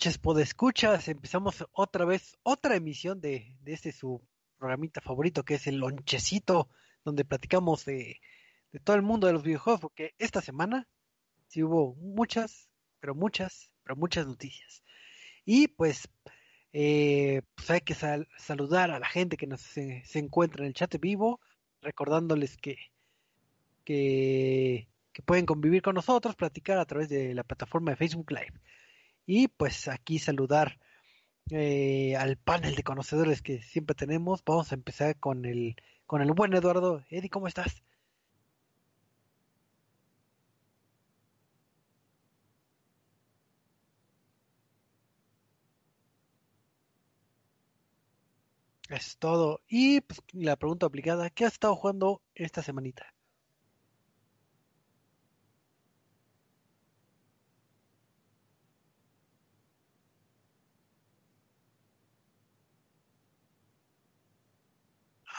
noches, podescuchas. Empezamos otra vez, otra emisión de, de este su programita favorito, que es el Lonchecito, donde platicamos de, de todo el mundo de los videojuegos, porque esta semana sí hubo muchas, pero muchas, pero muchas noticias. Y pues, eh, pues hay que sal- saludar a la gente que nos se, se encuentra en el chat vivo, recordándoles que, que pueden convivir con nosotros, platicar a través de la plataforma de Facebook Live. Y pues aquí saludar eh, al panel de conocedores que siempre tenemos. Vamos a empezar con el, con el buen Eduardo. Eddie, ¿cómo estás? Es todo. Y pues, la pregunta obligada, ¿qué has estado jugando esta semanita?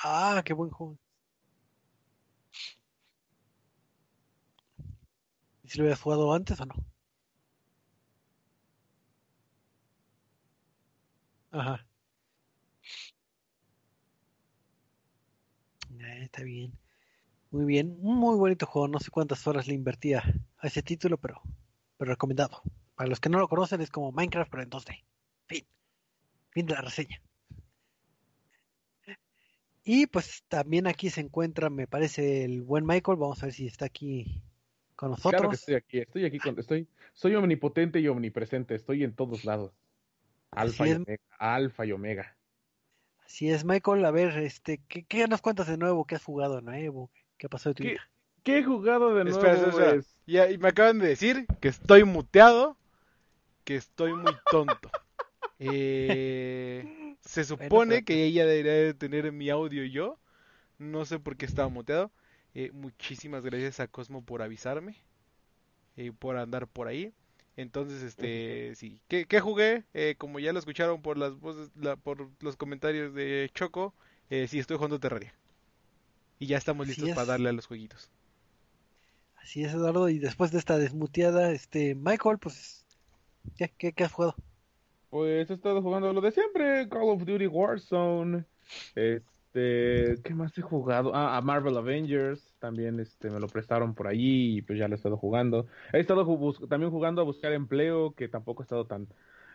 Ah, qué buen juego. ¿Y si lo habías jugado antes o no? Ajá. Eh, está bien. Muy bien. Muy bonito juego. No sé cuántas horas le invertía a ese título, pero, pero recomendado. Para los que no lo conocen, es como Minecraft, pero en 2D. Fin. Fin de la reseña. Y pues también aquí se encuentra, me parece, el buen Michael. Vamos a ver si está aquí con Claro que nosotros. estoy aquí, estoy aquí, con, estoy, soy omnipotente y omnipresente, estoy en todos lados. Alfa y es. omega, alfa y omega. Así es, Michael. A ver, este, ¿qué, qué nos cuentas de nuevo? ¿Qué has jugado de nuevo? ¿Qué ha pasado de tu ¿Qué, vida? qué he jugado de nuevo? Espera, espera, espera. Es- Ya, y me acaban de decir que estoy muteado, que estoy muy tonto. Eh, se supone que ella debería de tener mi audio yo. No sé por qué estaba muteado. Eh, muchísimas gracias a Cosmo por avisarme. Y por andar por ahí. Entonces, este, sí. ¿Qué, qué jugué? Eh, como ya lo escucharon por las voces, la- por los comentarios de Choco, eh, sí, estoy jugando Terraria. Y ya estamos Así listos es. para darle a los jueguitos. Así es, Eduardo. Y después de esta desmuteada, este, Michael, pues, ¿qué, qué, qué has jugado? Pues he estado jugando lo de siempre, Call of Duty Warzone. Este, ¿qué más he jugado? Ah, a Marvel Avengers, también este me lo prestaron por allí y pues ya lo he estado jugando. He estado ju- también jugando a buscar empleo, que tampoco he estado tan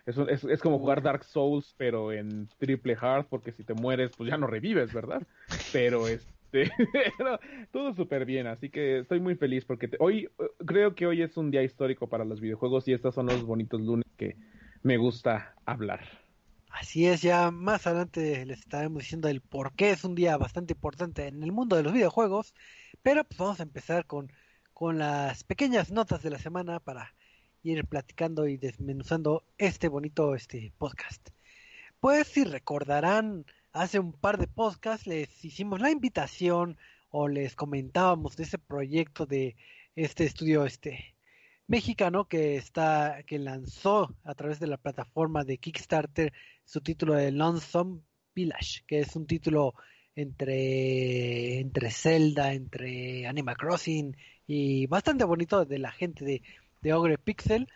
es, es, es como jugar Dark Souls, pero en triple hard, porque si te mueres, pues ya no revives, ¿verdad? Pero este, todo súper bien, así que estoy muy feliz porque te- hoy, creo que hoy es un día histórico para los videojuegos y estos son los bonitos lunes que me gusta hablar. Así es, ya más adelante les estaremos diciendo el por qué es un día bastante importante en el mundo de los videojuegos, pero pues vamos a empezar con, con las pequeñas notas de la semana para ir platicando y desmenuzando este bonito este podcast. Pues si recordarán, hace un par de podcasts les hicimos la invitación o les comentábamos de ese proyecto de este estudio este mexicano que está que lanzó a través de la plataforma de Kickstarter su título de Lonesome Village, que es un título entre entre Zelda, entre Animal Crossing y bastante bonito de la gente de, de Ogre Pixel.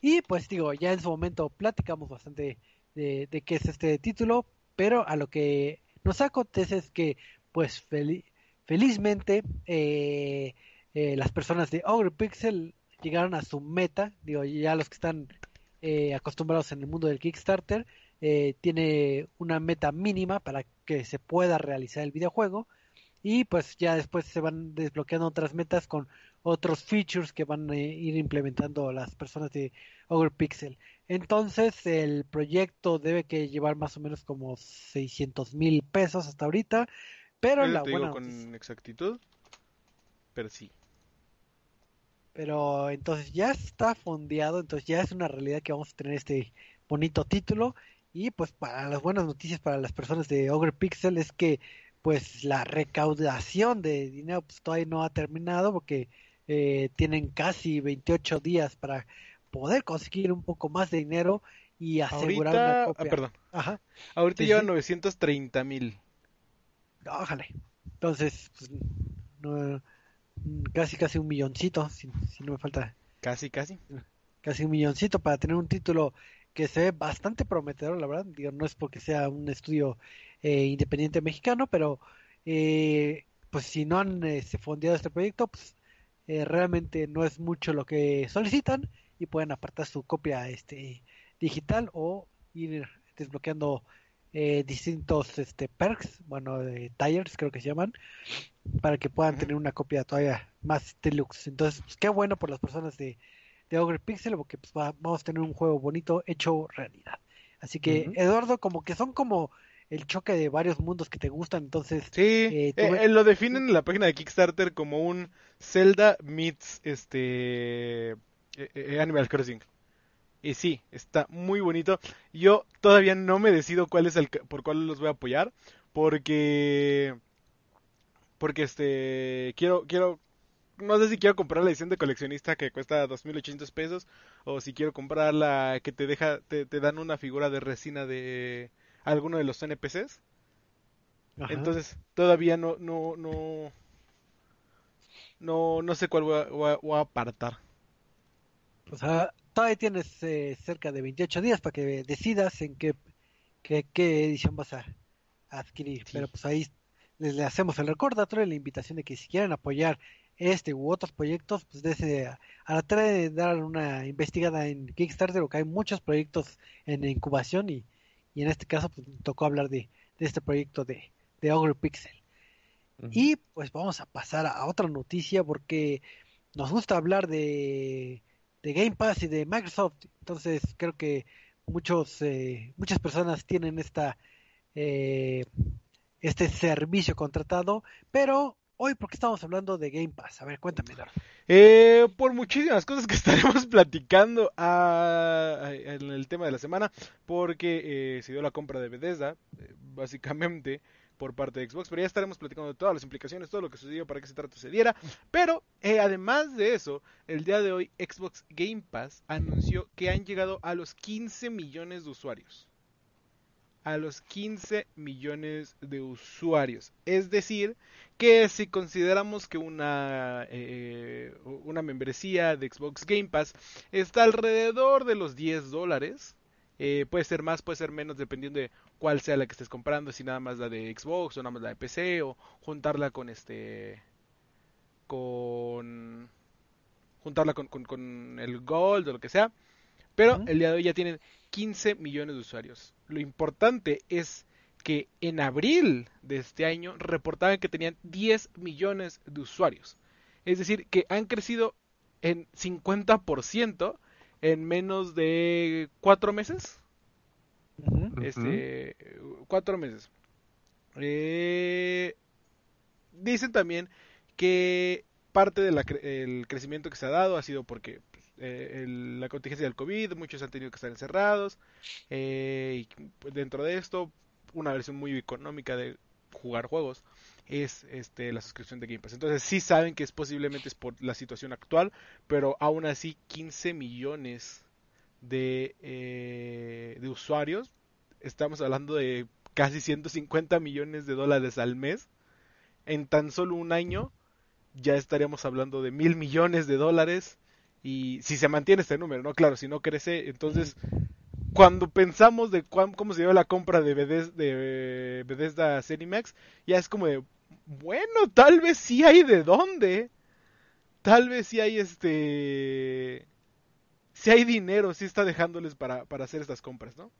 Y pues digo, ya en su momento platicamos bastante de, qué es este título, pero a lo que nos acontece es que pues fel- felizmente eh, eh, las personas de Ogre Pixel llegaron a su meta, digo, ya los que están eh, acostumbrados en el mundo del Kickstarter, eh, tiene una meta mínima para que se pueda realizar el videojuego y pues ya después se van desbloqueando otras metas con otros features que van a ir implementando las personas de Ogre Pixel. Entonces el proyecto debe que llevar más o menos como 600 mil pesos hasta ahorita, pero la te buena digo con exactitud, pero sí. Pero entonces ya está fondeado, entonces ya es una realidad que vamos a tener este bonito título. Y pues para las buenas noticias para las personas de Ogre Pixel es que pues la recaudación de dinero pues todavía no ha terminado porque eh, tienen casi 28 días para poder conseguir un poco más de dinero y asegurar una Ahorita, ah, copia. perdón, Ajá, ahorita Sí, llevan sí. 930 mil. ojalá. Entonces, pues, no, casi casi un milloncito, si, si no me falta Casi, casi. casi un milloncito para tener un título que se ve bastante prometedor, la verdad. Digo, no es porque sea un estudio eh, independiente mexicano, pero eh, pues si no han este, fondeado este proyecto, pues eh, realmente no es mucho lo que solicitan y pueden apartar su copia este digital o ir desbloqueando eh, distintos este perks, bueno, tires creo que se llaman, para que puedan tener una copia todavía más deluxe. Entonces, pues, qué bueno por las personas de, de Ogre Pixel, porque pues, vamos a tener un juego bonito hecho realidad. Así que, Eduardo, como que son como el choque de varios mundos que te gustan, entonces... Sí, eh, eh, lo definen en la página de Kickstarter como un Zelda meets este Animal Crossing. Y sí, está muy bonito. Yo todavía no me decido cuál es el por cuál los voy a apoyar, porque porque este quiero quiero no sé si quiero comprar la edición de coleccionista que cuesta 2800 pesos o si quiero comprar la que te deja te, dan una figura de resina de alguno de los NPCs. Entonces, todavía no no no no no sé cuál voy a, apartar. O sea, todavía tienes eh, cerca de 28 días para que decidas en qué, qué, edición vas a, adquirir. Pero pues ahí les, le hacemos el recordatorio y la invitación de que si quieren apoyar este u otros proyectos, pues desde a, tratar de dar una investigada en Kickstarter, porque hay muchos proyectos en incubación y, y en este caso pues tocó hablar de, de este proyecto de, de Ogre Pixel. Y pues vamos a pasar a otra noticia porque nos gusta hablar de de Game Pass y de Microsoft. Entonces creo que muchos eh, muchas personas tienen esta eh, este servicio contratado, pero hoy porque estamos hablando de Game Pass. A ver, cuéntame. Eh, por muchísimas cosas que estaremos platicando ah, en el tema de la semana, porque se dio la compra de Bethesda, básicamente por parte de Xbox, pero ya estaremos platicando de todas las implicaciones, todo lo que sucedió para que ese trato se diera. Pero eh, además de eso, el día de hoy Xbox Game Pass anunció que han llegado a los 15 millones de usuarios. A los 15 millones de usuarios. Es decir, que si consideramos que una, eh, una membresía de Xbox Game Pass está alrededor de los 10 dólares, eh, puede ser más, puede ser menos, dependiendo de cuál sea la que estés comprando, si nada más la de Xbox o nada más la de PC o juntarla con este con juntarla con, con, el Gold o lo que sea. Pero el día de hoy ya tienen 15 millones de usuarios. Lo importante es que en abril de este año reportaban que tenían 10 millones de usuarios. Es decir, que han crecido en 50% en menos de 4 meses. Este, cuatro meses. Eh, dicen también que parte del crecimiento que se ha dado ha sido porque eh, la contingencia del COVID, muchos han tenido que estar encerrados. Eh, y pues, dentro de esto, una versión muy económica de jugar juegos es este la suscripción de Game Pass. Entonces sí saben que es posiblemente es por la situación actual, pero aún así 15 millones de, de usuarios estamos hablando de casi 150 millones de dólares al mes. En tan solo un año ya estaríamos hablando de mil millones de dólares. Y si se mantiene este número, ¿no? Claro, si no crece, entonces cuando pensamos de cómo se dio la compra de Bethesda, de Bethesda Cinemax, ya es como de, bueno, tal vez sí hay de dónde. Tal vez sí hay este... Si hay dinero, sí está dejándoles para, para hacer estas compras, ¿no?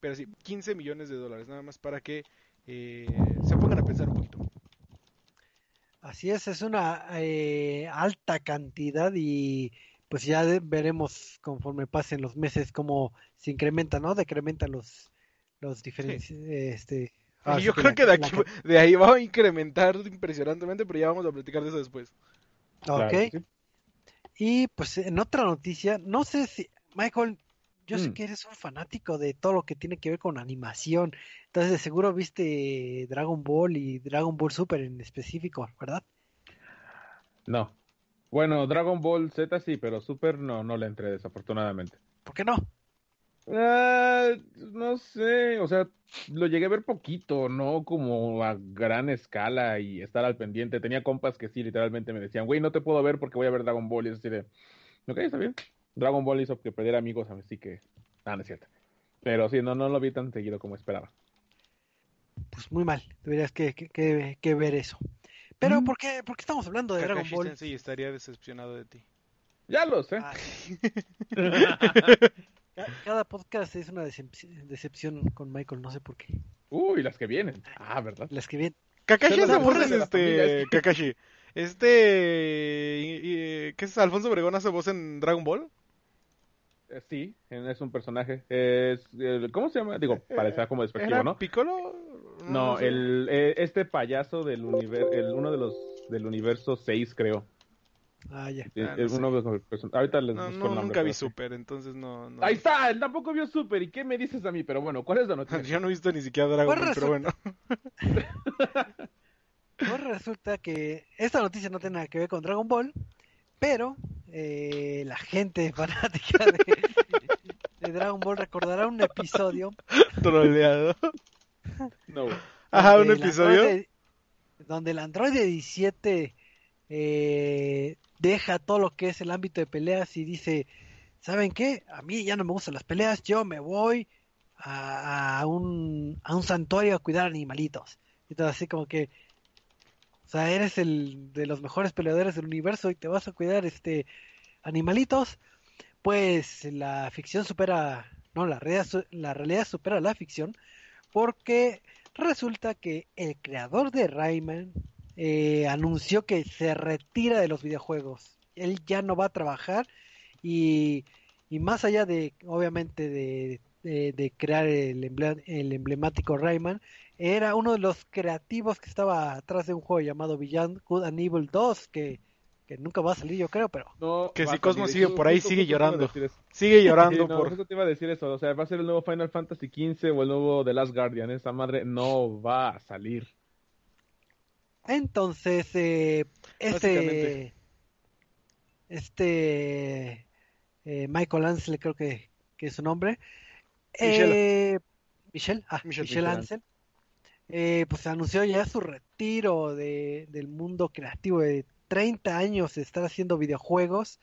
Pero sí, 15 millones de dólares, nada más para que eh, se pongan a pensar un poquito. Así es, es una eh, alta cantidad y pues ya veremos conforme pasen los meses cómo se incrementa, ¿no? Decrementan los, los diferentes... Este, yo creo que, de, aquí, de ahí va a incrementar impresionantemente, pero ya vamos a platicar de eso después. Ok. Y pues en otra noticia, no sé si, Michael, yo sé mm. que eres un fanático de todo lo que tiene que ver con animación. Entonces, de seguro viste Dragon Ball y Dragon Ball Super en específico, ¿verdad? No. Bueno, Dragon Ball Z sí, pero Super no, no le entré desafortunadamente. ¿Por qué no? Ah, no sé, o sea, lo llegué a ver poquito, no como a gran escala y estar al pendiente. Tenía compas que sí, literalmente me decían, güey, no te puedo ver porque voy a ver Dragon Ball. Y es así de, ok, está bien. Dragon Ball hizo que perdiera amigos, así que Ah, no es cierto. Pero sí, no, no lo vi tan seguido como esperaba. Pues muy mal, deberías que, que, que, que ver eso. Pero, Mm. ¿por, qué, ¿por qué estamos hablando de Dragon Ball? Sensei estaría decepcionado de ti. Ya lo sé. Ah, ca- cada podcast es una decep- decepción con Michael, no sé por qué. Uy, las que vienen. Ah, ¿verdad? Las que vienen. Kakashi la familia, este... es Kakashi. Este... ¿Qué es? ¿Alfonso Obregón hace voz en Dragon Ball? Eh, sí, es un personaje. Es, ¿Cómo se llama? Digo, parecerá como despectivo, ¿Era ¿no? Piccolo? No, sé. el, eh, este payaso del universo, el, uno de los del universo 6, creo. Ah, ya. Eh, Ah, no Ahorita les No, busco no, el nombre. nunca vi. Super, entonces no... no- Ahí está, él tampoco vio Super. ¿Y qué me dices a mí? Pero bueno, ¿cuál es la noticia? Yo no he visto ni siquiera Dragon Pues Ball, pero bueno. Pues resulta que esta noticia no tiene nada que ver con Dragon Ball, pero eh, la gente fanática de, de Dragon Ball recordará un episodio. Troleado. No. Ajá, un episodio. androide- donde el androide 17 eh, deja todo lo que es el ámbito de peleas y dice, ¿saben qué? A mí ya no me gustan las peleas, yo me voy a, a un, a un santuario a cuidar animalitos. Y todo así como que, o sea, eres el de los mejores peleadores del universo y te vas a cuidar este animalitos. Pues la ficción supera, no, la realidad, la realidad supera la ficción porque resulta que el creador de Rayman eh, anunció que se retira de los videojuegos. Él ya no va a trabajar y, y más allá de, obviamente, de, de- crear el, el emblemático Rayman, era uno de los creativos que estaba atrás de un juego llamado Beyond Good and Evil 2, que, que nunca va a salir, yo creo, pero No, Que si Cosmo salir. sigue por ahí, sigue llorando. eso. Sigue llorando Sí, no, por... justo te iba a decir eso. O sea, va a ser el nuevo Final Fantasy XV o el nuevo The Last Guardian. Esa madre no va a salir. Entonces, eh, este, este eh, Michael Ansel, creo que, que es su nombre, Michelle. eh, Michelle, ah, Michelle, Michelle, Michelle Ansel, eh, pues anunció ya su retiro de, del mundo creativo de 30 años de estar haciendo videojuegos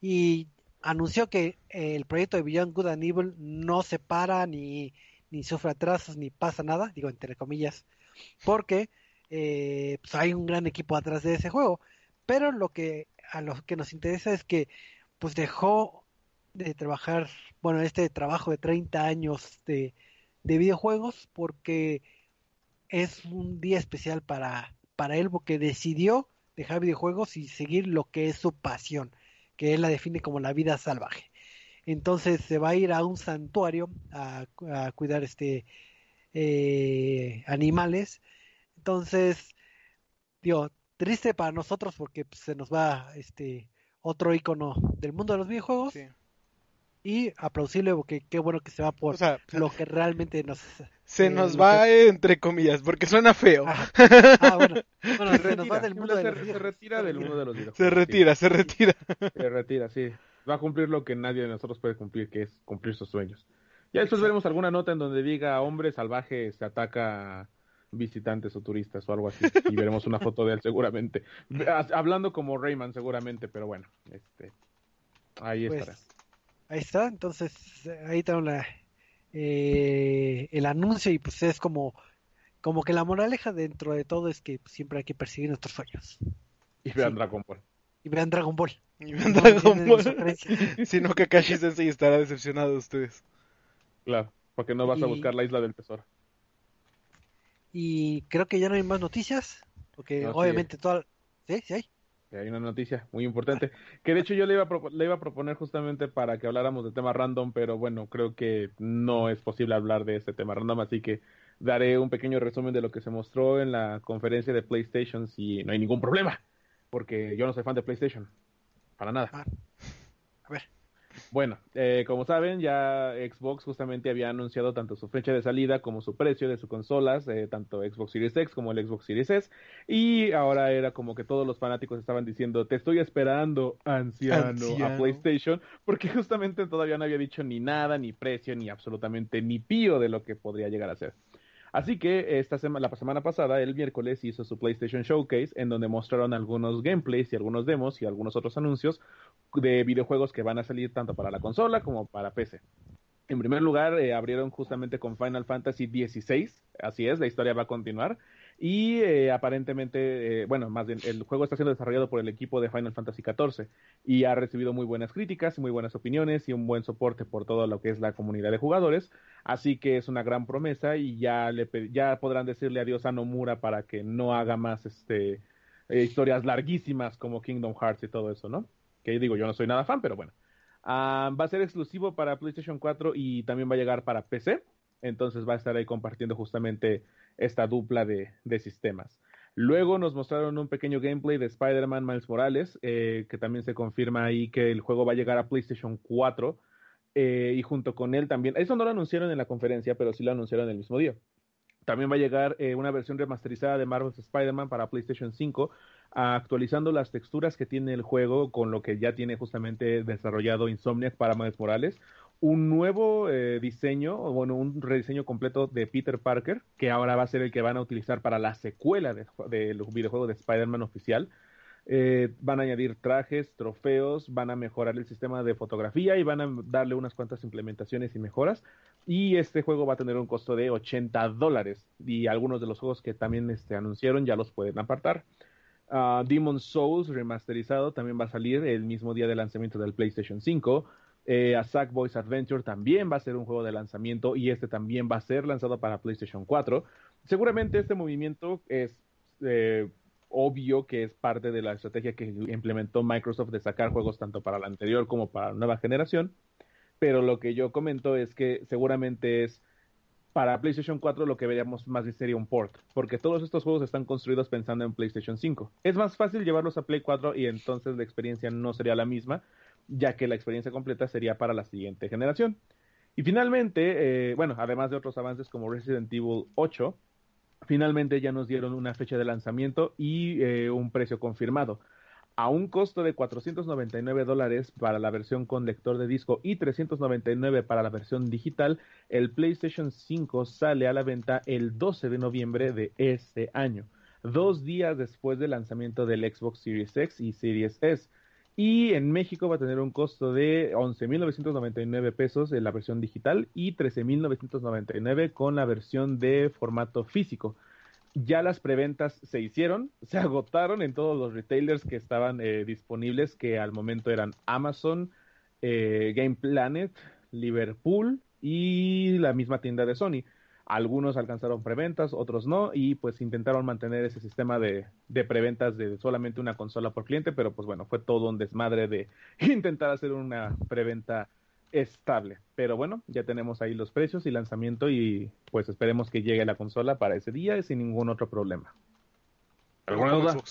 y anunció que eh, el proyecto de Beyond Good and Evil no se para ni, ni sufre atrasos ni pasa nada, digo entre comillas, porque eh, pues hay un gran equipo atrás de ese juego. Pero lo que a lo que nos interesa es que pues dejó de trabajar, bueno, este trabajo de 30 años de, de videojuegos porque es un día especial para, para él porque decidió dejar videojuegos y seguir lo que es su pasión, que él la define como la vida salvaje. Entonces se va a ir a un santuario a, a cuidar este eh, animales. Entonces, digo, triste para nosotros porque pues, se nos va este otro icono del mundo de los videojuegos Sí. y aplausible porque qué bueno que se va por O sea, lo que realmente nos se eh, nos va entre comillas, porque suena feo. Ah, ah, bueno, bueno, Se se nos va retira, del mundo de se, los se videojuegos. retira del mundo de los videojuegos. Se retira, se retira. Sí, se retira, sí. Va a cumplir lo que nadie de nosotros puede cumplir, que es cumplir sus sueños. Ya después veremos alguna nota en donde diga hombre salvaje se ataca a visitantes o turistas o algo así. Y veremos una foto de él seguramente. Ha- Hablando como Rayman seguramente, pero bueno, este ahí Pues, estará. ahí está, entonces ahí tengo la, eh, el anuncio y pues es como, como que la moraleja dentro de todo es que siempre hay que perseguir nuestros sueños. Y vean sí. Dragon Ball. Y vean Dragon Ball. Y No ven Dragon Ball. Si no, Kakashi Sensei estará decepcionado de ustedes. Claro, porque no vas a buscar la isla del tesoro. Y creo que ya no hay más noticias, porque No, sí obviamente toda... ¿Sí? ¿Sí hay? Hay una noticia muy importante, que de hecho yo le iba, a le iba a proponer justamente para que habláramos de tema random, pero bueno, creo que no es posible hablar de este tema random, así que daré un pequeño resumen de lo que se mostró en la conferencia de PlayStation si no hay ningún problema, porque yo no soy fan de PlayStation, para nada. Ah, a ver. Bueno, eh, como saben, ya Xbox justamente había anunciado tanto su fecha de salida como su precio de sus consolas, eh, tanto Xbox Series X como el Xbox Series S, y ahora era como que todos los fanáticos estaban diciendo, te estoy esperando, anciano, Anciano. a PlayStation, porque justamente todavía no había dicho ni nada, ni precio, ni absolutamente ni pío de lo que podría llegar a ser. Así que esta semana, la semana pasada, el miércoles, hizo su PlayStation Showcase, en donde mostraron algunos gameplays y algunos demos y algunos otros anuncios de videojuegos que van a salir tanto para la consola como para PC. En primer lugar, eh, abrieron justamente con Final Fantasy XVI, así es, la historia va a continuar. Y eh, aparentemente, eh, bueno, más bien, el juego está siendo desarrollado por el equipo de Final Fantasy XIV y ha recibido muy buenas críticas, muy buenas opiniones y un buen soporte por todo lo que es la comunidad de jugadores. Así que es una gran promesa y ya, le, ya podrán decirle adiós a Nomura para que no haga más este, eh, historias larguísimas como Kingdom Hearts y todo eso, ¿no? Que digo, yo no soy nada fan, pero bueno. Ah, va a ser exclusivo para PlayStation 4 y también va a llegar para PC. Entonces va a estar ahí compartiendo justamente esta dupla de, sistemas. Luego nos mostraron un pequeño gameplay de Spider-Man Miles Morales, eh, que también se confirma ahí que el juego va a llegar a PlayStation 4. Eh, y junto con él también, eso no lo anunciaron en la conferencia, pero sí lo anunciaron el mismo día. También va a llegar eh, una versión remasterizada de Marvel's Spider-Man para PlayStation 5, actualizando las texturas que tiene el juego con lo que ya tiene justamente desarrollado Insomniac para Miles Morales un nuevo eh, diseño, bueno, un rediseño completo de Peter Parker, que ahora va a ser el que van a utilizar para la secuela de, videojuego de Spider-Man oficial. Eh, van a añadir trajes, trofeos, van a mejorar el sistema de fotografía y van a darle unas cuantas implementaciones y mejoras. Y este juego va a tener un costo de 80 dólares. Y algunos de los juegos que también este, anunciaron ya los pueden apartar. Uh, Demon Souls remasterizado también va a salir el mismo día de lanzamiento del PlayStation 5. Eh, a Sackboys Adventure también va a ser un juego de lanzamiento y este también va a ser lanzado para PlayStation 4. Seguramente este movimiento es eh, obvio que es parte de la estrategia que implementó Microsoft de sacar juegos tanto para la anterior como para la nueva generación. Pero lo que yo comento es que seguramente es para PlayStation 4 lo que veríamos más bien sería un port, porque todos estos juegos están construidos pensando en PlayStation 5. Es más fácil llevarlos a Play 4 y entonces la experiencia no sería la misma, ya que la experiencia completa sería para la siguiente generación. Y finalmente, eh, bueno, además de otros avances como Resident Evil 8, finalmente ya nos dieron una fecha de lanzamiento y eh, un precio confirmado. A un costo de 499 dólares para la versión con lector de disco y 399 para la versión digital, el PlayStation 5 sale a la venta el 12 de noviembre de este año, dos días después del lanzamiento del Xbox Series X y Series S. Y en México va a tener un costo de 11.999 pesos en la versión digital y 13.999 con la versión de formato físico. Ya las preventas se hicieron, se agotaron en todos los retailers que estaban eh, disponibles, que al momento eran Amazon, eh, Game Planet, Liverpool y la misma tienda de Sony. Algunos alcanzaron preventas, otros no, y pues intentaron mantener ese sistema de, de, preventas de solamente una consola por cliente, pero pues bueno, fue todo un desmadre de intentar hacer una preventa estable. Pero bueno, ya tenemos ahí los precios y lanzamiento y pues esperemos que llegue la consola para ese día sin ningún otro problema. ¿Alguna duda?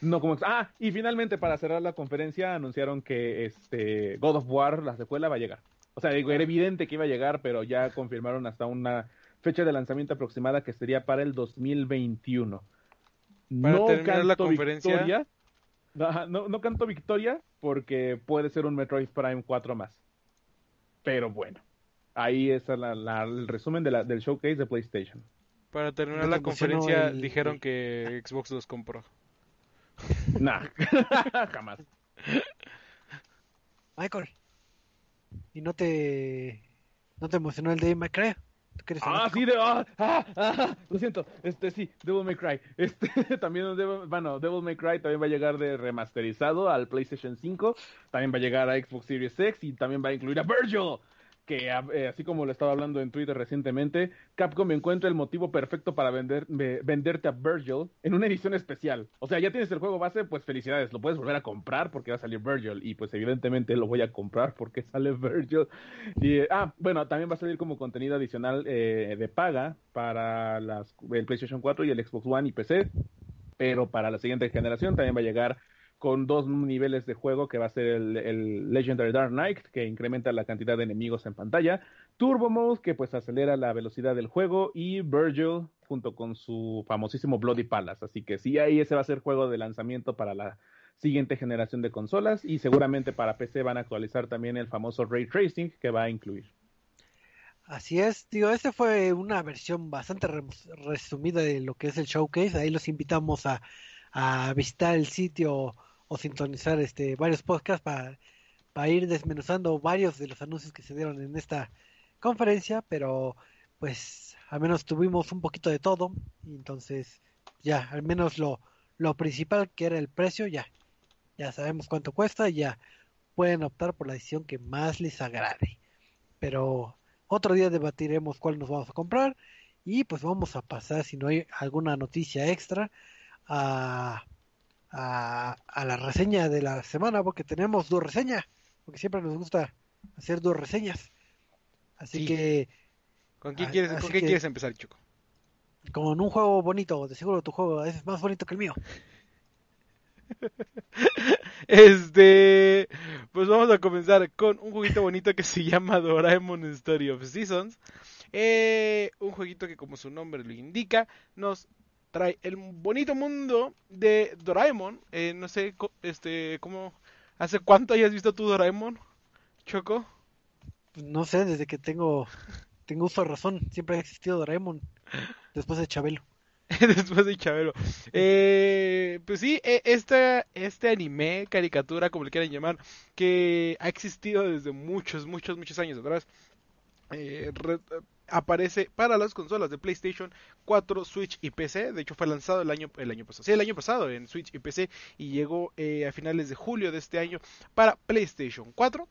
No como ah y finalmente para cerrar la conferencia anunciaron que este God of War la secuela va a llegar. O sea, digo, era evidente que iba a llegar, pero ya confirmaron hasta una fecha de lanzamiento aproximada que sería para el 2021. Para no terminar la conferencia. Victoria, no, no canto victoria porque puede ser un Metroid Prime 4 más. Pero bueno, ahí está el resumen de la, del showcase de PlayStation. Para terminar la conferencia dijeron que Xbox los compró. Nah, jamás. Michael. ¿Y no te no te emocionó el de May Cry? Ah, sí, de, ah, ah, ah, lo siento, este sí, Devil May Cry. Este también, bueno, Devil May Cry también va a llegar de remasterizado al PlayStation 5, también va a llegar a Xbox Series X y también va a incluir a Virgil que eh, así como le estaba hablando en Twitter recientemente, Capcom encuentra el motivo perfecto para vender, venderte a Virgil en una edición especial. O sea, ya tienes el juego base, pues felicidades, lo puedes volver a comprar porque va a salir Virgil y pues evidentemente lo voy a comprar porque sale Virgil. Y, ah, bueno, también va a salir como contenido adicional eh, de paga para las, el PlayStation 4 y el Xbox One y PC, pero para la siguiente generación también va a llegar con dos niveles de juego que va a ser el, Legendary Dark Knight, que incrementa la cantidad de enemigos en pantalla, Turbo Mode, que pues acelera la velocidad del juego, y Virgil, junto con su famosísimo Bloody Palace. Así que sí, ahí ese va a ser juego de lanzamiento para la siguiente generación de consolas, y seguramente para PC van a actualizar también el famoso Ray Tracing que va a incluir. Así es, digo, esta fue una versión bastante resumida de lo que es el showcase. Ahí los invitamos a visitar el sitio o sintonizar este varios podcasts para, para ir desmenuzando varios de los anuncios que se dieron en esta conferencia, pero pues al menos tuvimos un poquito de todo, y entonces ya, al menos lo, lo principal que era el precio, ya, ya sabemos cuánto cuesta y ya pueden optar por la decisión que más les agrade. Pero otro día debatiremos cuál nos vamos a comprar y pues vamos a pasar, si no hay alguna noticia extra, a, a, a la reseña de la semana, porque tenemos dos reseñas, porque siempre nos gusta hacer dos reseñas. Así Sí. que ¿Con, quién quieres, ¿con qué que- quieres empezar, Choco? con un juego bonito, de seguro tu juego es más bonito que el mío. Este, pues vamos a comenzar con un jueguito bonito que se llama Doraemon Story of Seasons. Eh, un jueguito que como su nombre lo indica, nos trae el bonito mundo de Doraemon. Eh, no sé, este, cómo, ¿hace cuánto hayas visto tu Doraemon, Choco? No sé, desde que tengo tengo uso de razón, siempre ha existido Doraemon después de Chabelo. Después de Chabelo. Eh, pues sí, este, este anime, caricatura, como le quieran llamar, que ha existido desde muchos, muchos, muchos años atrás, eh, re- aparece para las consolas de PlayStation 4, Switch y PC. De hecho, fue lanzado el año, el año pasado. Sí, el año pasado en Switch y PC y llegó eh, a finales de julio de este año para PlayStation 4.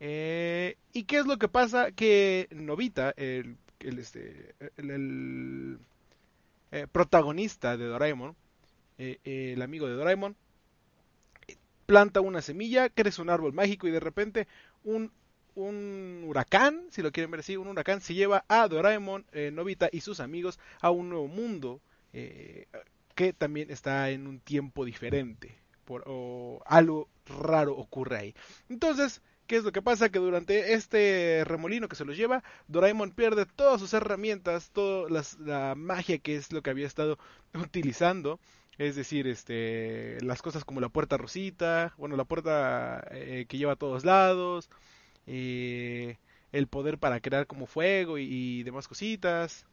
Eh, ¿Y qué es lo que pasa? Que Novita, el, el, este, el, eh, protagonista de Doraemon, el amigo de Doraemon, planta una semilla, crece un árbol mágico y de repente un, un huracán, si lo quieren ver así, un huracán se lleva a Doraemon, eh, Novita y sus amigos a un nuevo mundo eh, que también está en un tiempo diferente. Por, o algo raro ocurre ahí. Entonces, ¿Qué es lo que pasa? Que durante este remolino que se los lleva, Doraemon pierde todas sus herramientas, toda la magia que es lo que había estado utilizando. Es decir, este, las cosas como la puerta rosita, bueno, la puerta eh, que lleva a todos lados, eh, el poder para crear como fuego y, demás cositas.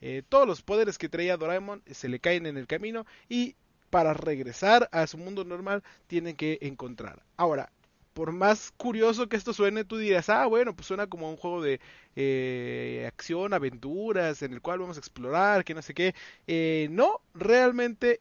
Eh, todos los poderes que traía Doraemon se le caen en el camino y para regresar a su mundo normal tienen que encontrar. Ahora, por más curioso que esto suene, tú dirás, ah, bueno, pues suena como un juego de eh, acción, aventuras, en el cual vamos a explorar, que no sé qué. Eh, no, realmente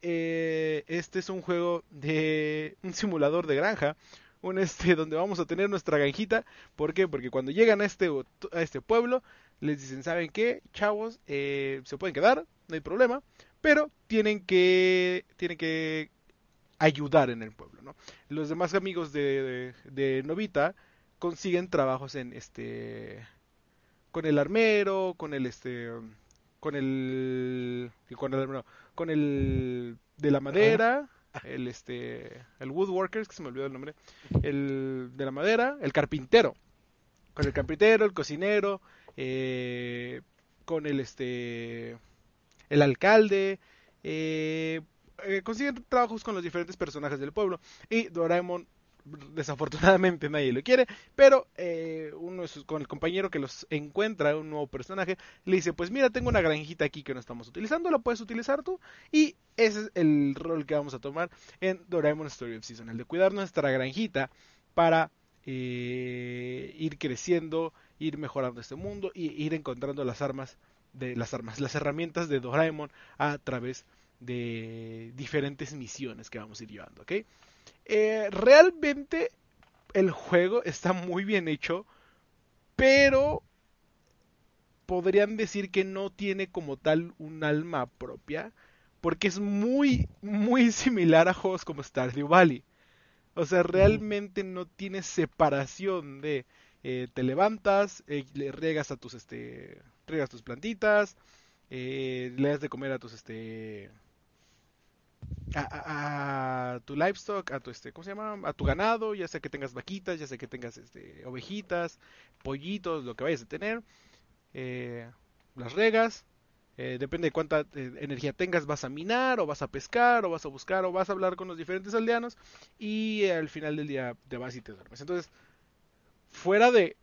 este es un juego de un simulador de granja, un este donde vamos a tener nuestra granjita. ¿Por qué? Porque cuando llegan a este, a este pueblo, les dicen, ¿saben qué? Chavos, eh, se pueden quedar, no hay problema, pero tienen que, tienen que ayudar en el pueblo, ¿no? Los demás amigos de, de, de Novita consiguen trabajos en este con el armero, con el este con el con el no, con el de la madera, el este el woodworker, que se me olvidó el nombre, el de la madera, el carpintero. Con el carpintero, el cocinero, eh, con el este el alcalde, eh, eh, consiguen trabajos con los diferentes personajes del pueblo y Doraemon desafortunadamente nadie lo quiere, pero eh, uno de con el compañero que los encuentra, un nuevo personaje, le dice, pues mira, tengo una granjita aquí que no estamos utilizando, la puedes utilizar tú, y ese es el rol que vamos a tomar en Doraemon Story of Season, el de cuidar nuestra granjita para eh, ir creciendo, ir mejorando este mundo y ir encontrando las armas de las armas, las herramientas de Doraemon a través de diferentes misiones que vamos a ir llevando. Eh, realmente el juego está muy bien hecho, pero podrían decir que no tiene como tal un alma propia, porque es muy, muy similar a juegos como Stardew Valley. O sea, realmente no tiene separación de eh, te levantas, eh, le riegas a tus este, riegas tus plantitas, eh, le das de comer a tus este a, tu livestock, a tu este, ¿cómo se llama? A tu ganado, ya sea que tengas vaquitas, ya sea que tengas este ovejitas, pollitos, lo que vayas a tener, eh, las regas, eh, depende de cuánta eh, energía tengas, vas a minar o vas a pescar o vas a buscar o vas a hablar con los diferentes aldeanos y al final del día te vas y te duermes. Entonces, fuera de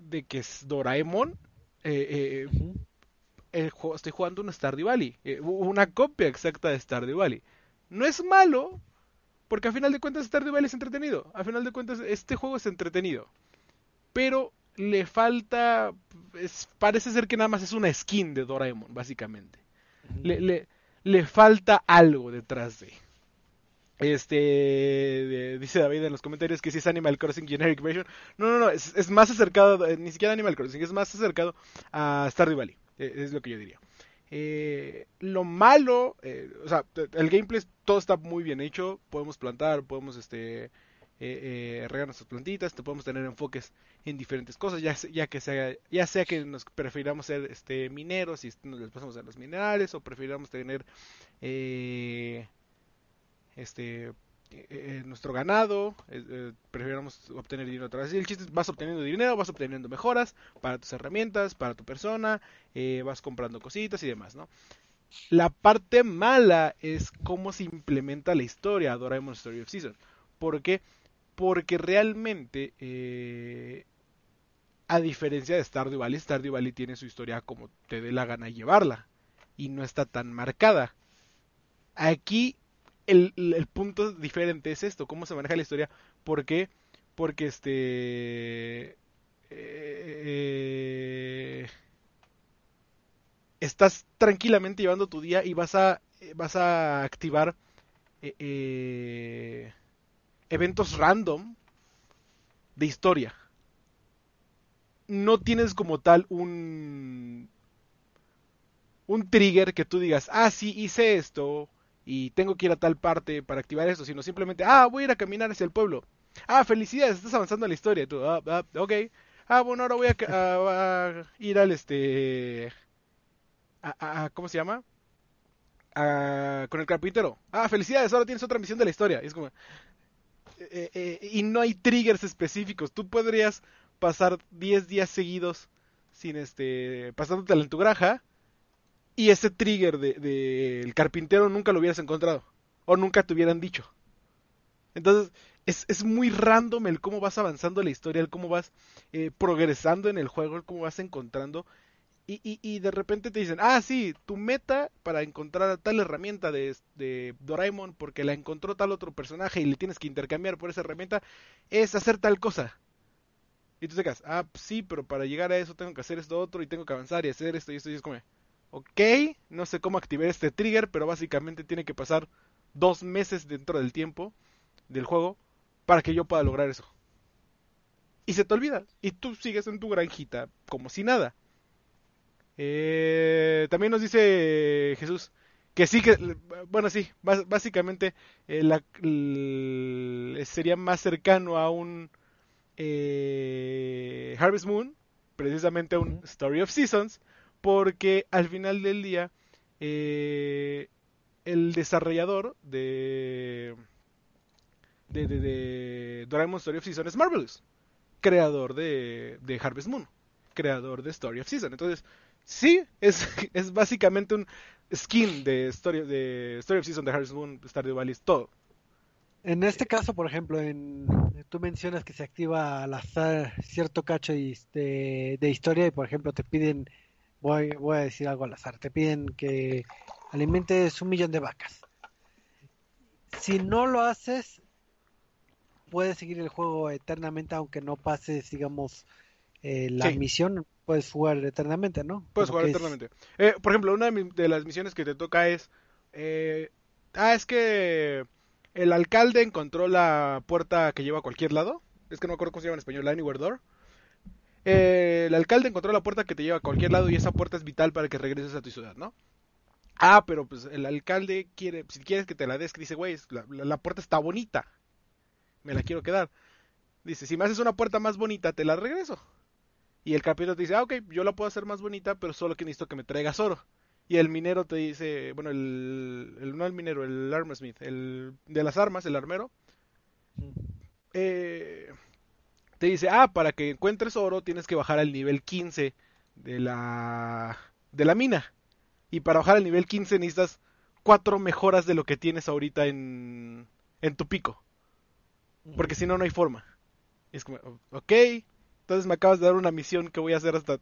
de que es Doraemon, Ujú. El juego, estoy jugando un Stardew Valley, eh, una copia exacta de Stardew Valley. No es malo, Porque a final de cuentas Stardew Valley es entretenido. A final de cuentas este juego es entretenido. Pero le falta... es- parece ser que nada más es una skin de Doraemon, básicamente. Le, le, le falta algo detrás de. Este de- dice David en los comentarios que si es Animal Crossing Generic Version. No, no, no, es, es más acercado, eh, ni siquiera Animal Crossing, es más acercado a Stardew Valley. Eh, es lo que yo diría. Eh, lo malo, eh, o sea, el gameplay todo está muy bien hecho. Podemos plantar, podemos este eh, eh, regar nuestras plantitas, te podemos tener enfoques en diferentes cosas, ya, ya que sea, ya sea que nos prefiramos ser este mineros y nos les pasamos a los minerales o prefiramos tener este eh, nuestro ganado, eh, eh, obtener dinero a través del chiste es, vas obteniendo dinero, vas obteniendo mejoras para tus herramientas, para tu persona, eh, vas comprando cositas y demás, ¿no? La parte mala es cómo se implementa la historia Doraemon Story of Season. ¿Por qué? Porque realmente, a diferencia de Stardew Valley, Stardew Valley tiene su historia como te dé la gana llevarla. Y no está tan marcada. Aquí el, el punto diferente es esto, cómo se maneja la historia. ¿Por qué? Porque este... eh, estás tranquilamente llevando tu día y vas a vas a activar eh, eh, eventos random de historia. No tienes como tal un un trigger que tú digas, ah, sí, hice esto y tengo que ir a tal parte para activar esto, sino simplemente, ah, voy a ir a caminar hacia el pueblo. Ah, felicidades, estás avanzando en la historia. Tú, ah, ah, ok. Ah, bueno, ahora voy a, a- a ir al este... a- ¿Cómo se llama? Con el carpintero. Ah, felicidades, ahora tienes otra misión de la historia. Y es como... eh, eh, y no hay triggers específicos. Tú podrías pasar 10 días seguidos sin este... pasándotela en tu granja y ese trigger del de, el carpintero nunca lo hubieras encontrado. O nunca te hubieran dicho. Entonces, es, es muy random el cómo vas avanzando la historia, el cómo vas eh, progresando en el juego, el cómo vas encontrando. Y, y, y de repente te dicen, ah, sí, tu meta para encontrar tal herramienta de, de Doraemon, porque la encontró tal otro personaje y le tienes que intercambiar por esa herramienta, es hacer tal cosa. Y tú te quedas, ah, sí, pero para llegar a eso tengo que hacer esto otro y tengo que avanzar y hacer esto y esto y es como, ok, no sé cómo activar este trigger, pero básicamente tiene que pasar dos meses dentro del tiempo del juego para que yo pueda lograr eso. Y se te olvida. Y tú sigues en tu granjita como si nada. Eh, también nos dice Jesús que sí, que bueno, sí, bás- básicamente eh, la- l- sería más cercano a un eh, Harvest Moon, precisamente a un. Story of Seasons, porque al final del día eh, el desarrollador de, de, de, Doraemon Story of Season es Marvelous, creador de, de Harvest Moon, creador de Story of Season. Entonces, sí, es, es básicamente un skin de Story, Story of Season de Harvest Moon, Stardew Valley, todo. En este caso, por ejemplo, en, tú mencionas que se activa al azar cierto cacho de- de historia y, por ejemplo, te piden, voy, voy a decir algo al azar, te piden que alimentes un millón de vacas. Si no lo haces, puedes seguir el juego eternamente, aunque no pases, digamos, eh, la Sí. misión, puedes jugar eternamente, ¿no? Puedes Como jugar es- eternamente. Eh, por ejemplo, una de, mi- de las misiones que te toca es... eh, ah, es que el alcalde encontró la puerta que lleva a cualquier lado. Es que no me acuerdo cómo se llama en español, la Anywhere Door. Eh, el alcalde encontró la puerta que te lleva a cualquier lado y esa puerta es vital para que regreses a tu ciudad, ¿no? Ah, pero pues el alcalde quiere, si quieres que te la des, que dice, güey, la, la- la puerta está bonita. Me la quiero quedar. Dice, si me haces una puerta más bonita, te la regreso. Y el carpintero te dice, ah, ok, yo la puedo hacer más bonita, pero solo que necesito que me traigas oro. Y el minero te dice, bueno, el, el- no el minero, el armorsmith, el de las armas, el armero, eh, te dice, ah, para que encuentres oro tienes que bajar al nivel 15 de la, de la mina. Y para bajar al nivel 15 necesitas cuatro mejoras de lo que tienes ahorita en, en tu pico. Porque si no, no hay forma. Y es como, ok, entonces me acabas de dar una misión que voy a hacer hasta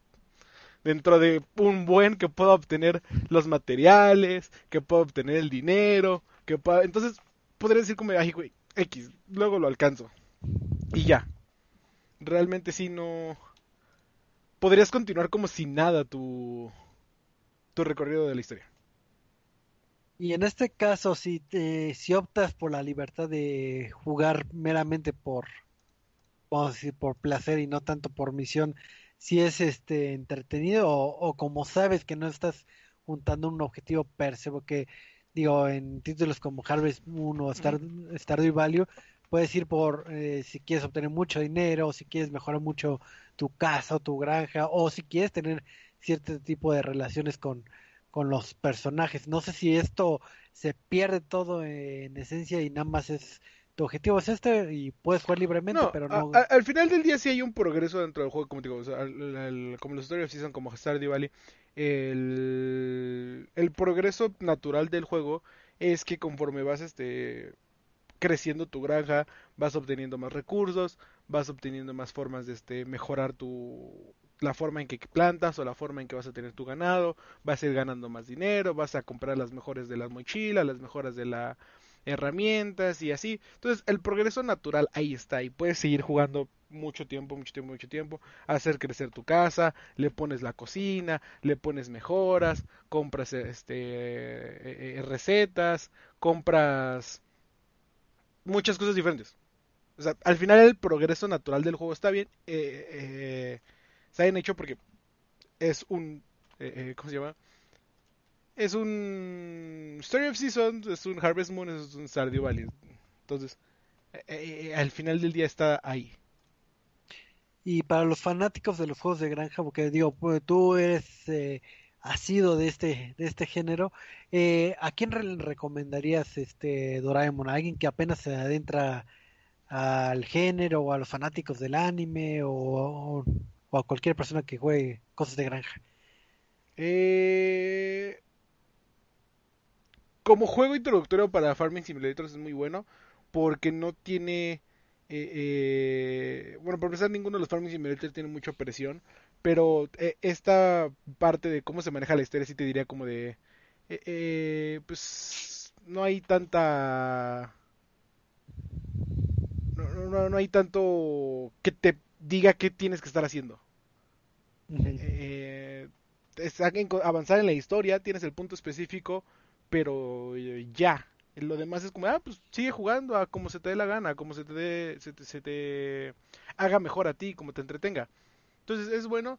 dentro de un buen que pueda obtener los materiales, que pueda obtener el dinero, que pueda... Entonces, podría decir como, ay, güey, X, luego lo alcanzo. Y ya. Realmente sí no... Podrías continuar como si nada tu, tu recorrido de la historia. Y en este caso, si, te, si optas por la libertad de jugar meramente por, vamos a decir, por placer y no tanto por misión, si es este entretenido o, como sabes que no estás juntando un objetivo per se, porque digo, en títulos como Harvest Moon o Star, Stardew Valley, puedes ir por eh, si quieres obtener mucho dinero, o si quieres mejorar mucho tu casa o tu granja, o si quieres tener cierto tipo de relaciones con, con los personajes. No sé si esto se pierde todo en esencia y nada más es tu objetivo es este y puedes jugar libremente, pero no. al final del día sí hay un progreso dentro del juego, como digo, como los Story of Season, como Stardew Valley, el, el progreso natural del juego es que conforme vas este creciendo tu granja, vas obteniendo más recursos, vas obteniendo más formas de este mejorar tu la forma en que plantas o la forma en que vas a tener tu ganado, vas a ir ganando más dinero, vas a comprar las mejores de las mochilas, las mejores de las herramientas y así. Entonces, el progreso natural ahí está y puedes seguir jugando mucho tiempo, mucho tiempo, mucho tiempo, hacer crecer tu casa, le pones la cocina, le pones mejoras, compras este eh, eh, recetas, compras muchas cosas diferentes. O sea, al final el progreso natural del juego está bien. Eh, eh, bien hecho porque es un... Eh, eh, ¿Cómo se llama? Es un Story of Seasons, es un Harvest Moon, es un Stardew Valley. Entonces, eh, al final del día está ahí. Y para los fanáticos de los juegos de granja, porque digo, pues, tú eres eh, asido de este de este género, ¿a quién recomendarías este Doraemon? ¿A alguien que apenas se adentra al género o a los fanáticos del anime o, o a cualquier persona que juegue cosas de granja? Eh... Como juego introductorio para Farming Simulator es muy bueno porque no tiene... Eh, eh... Bueno, por empezar, ninguno de los Farming Simulator tiene mucha presión, pero eh, esta parte de cómo se maneja la historia sí te diría como de... Eh, pues no hay tanta... No, no, no hay tanto que te diga qué tienes que estar haciendo. Eh, avanzar en la historia, tienes el punto específico, pero eh, ya. Lo demás es como, ah, pues sigue jugando a como se te dé la gana, como se te, se te, haga mejor a ti, como te entretenga. Entonces es bueno.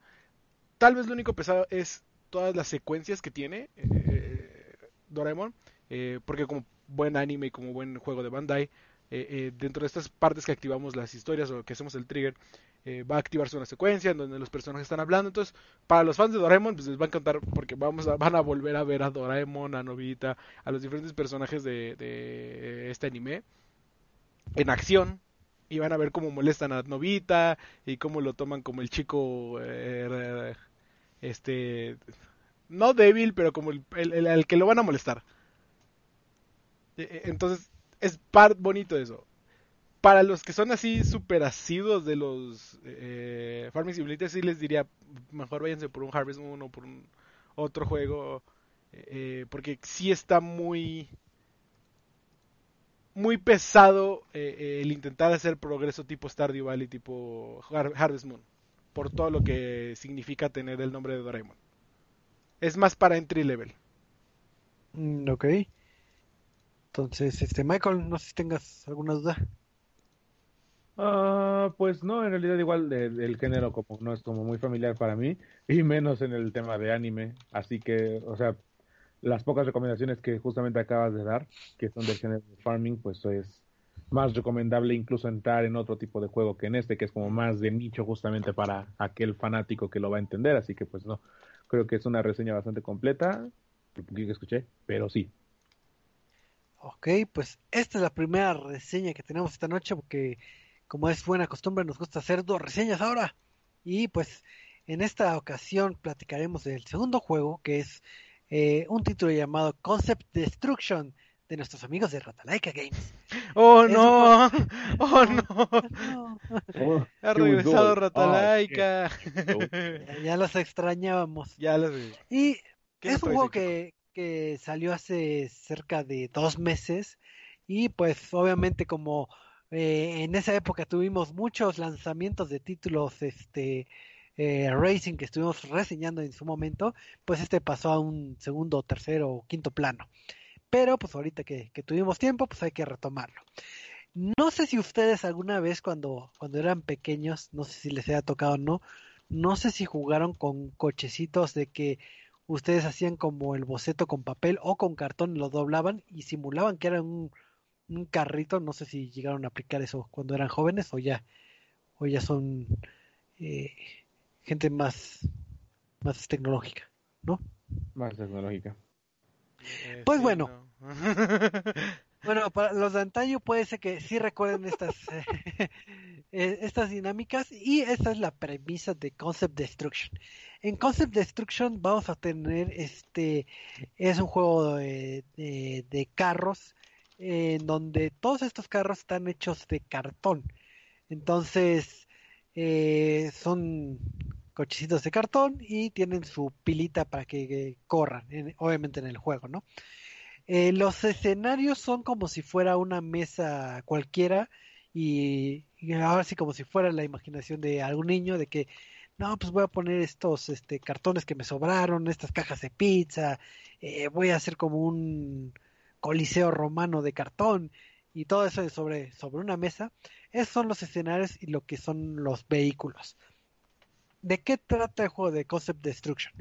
Tal vez lo único pesado es todas las secuencias que tiene eh, Doraemon, porque como buen anime y como buen juego de Bandai, dentro de estas partes que activamos las historias o que hacemos el trigger, eh, va a activarse una secuencia en donde los personajes están hablando. Entonces, para los fans de Doraemon, pues les va a encantar porque vamos a, van a volver a ver a Doraemon, a Novita, a los diferentes personajes de, este anime en acción. Y van a ver cómo molestan a Novita y cómo lo toman como el chico, eh, este, no débil, pero como el, el, que lo van a molestar. E, e, entonces, es part bonito eso para los que son así súper asidos de los eh, Farming Simulator, sí les diría, mejor váyanse por un Harvest Moon o por un otro juego, eh, porque sí está muy muy pesado eh, el intentar hacer progreso tipo Stardew Valley, tipo Harvest Moon, por todo lo que significa tener el nombre de Doraemon. Es más para entry level. Mm, ok. Entonces, este Michael, no sé si tengas alguna duda. Ah, pues no, en realidad igual el género como no es como muy familiar para mí y menos en el tema de anime, así que, o sea, las pocas recomendaciones que justamente acabas de dar, que son del género de farming, pues es más recomendable incluso entrar en otro tipo de juego que en este, que es como más de nicho justamente para aquel fanático que lo va a entender, así que pues no, creo que es una reseña bastante completa, poquito que escuché, pero sí. Ok, pues esta es la primera reseña que tenemos esta noche porque como es buena costumbre, nos gusta hacer dos reseñas ahora. Y pues en esta ocasión platicaremos del segundo juego, que es eh, un título llamado Concept Destruction de nuestros amigos de Ratalaika Games. ¡Oh, no! ¡Oh, no! Oh, ha regresado Ratalaika. ya, los extrañábamos. Ya los... Y es un juego que, que salió hace cerca de dos meses Y pues obviamente como eh, en esa época tuvimos muchos lanzamientos de títulos este eh, Racing que estuvimos reseñando en su momento, pues este pasó a un segundo, tercero o quinto plano. Pero pues ahorita que, que tuvimos tiempo, pues hay que retomarlo. No sé si ustedes alguna vez cuando, cuando eran pequeños, no sé si les haya tocado o no, no sé si jugaron con cochecitos de que ustedes hacían como el boceto con papel o con cartón, lo doblaban y simulaban que era un, un carrito. No sé si llegaron a aplicar eso cuando eran jóvenes o ya, o ya son eh, gente más, más tecnológica, ¿no? Más tecnológica. Eh, Pues sí, bueno. no. Bueno, para los de antaño puede ser que sí recuerden estas, eh, eh, estas dinámicas y esta es la premisa de Concept Destruction. En Concept Destruction vamos a tener este, es un juego de, de- de carros eh, en donde todos estos carros están hechos de cartón. Entonces eh, son cochecitos de cartón y tienen su pilita para que corran, en- obviamente en el juego, ¿no? Eh, los escenarios son como si fuera una mesa cualquiera y, y ahora sí como si fuera la imaginación de algún niño de que no, pues voy a poner estos este, cartones que me sobraron, estas cajas de pizza, eh, voy a hacer como un coliseo romano de cartón y todo eso sobre, sobre una mesa. Esos son los escenarios y lo que son los vehículos. ¿De qué trata el juego de Concept Destruction?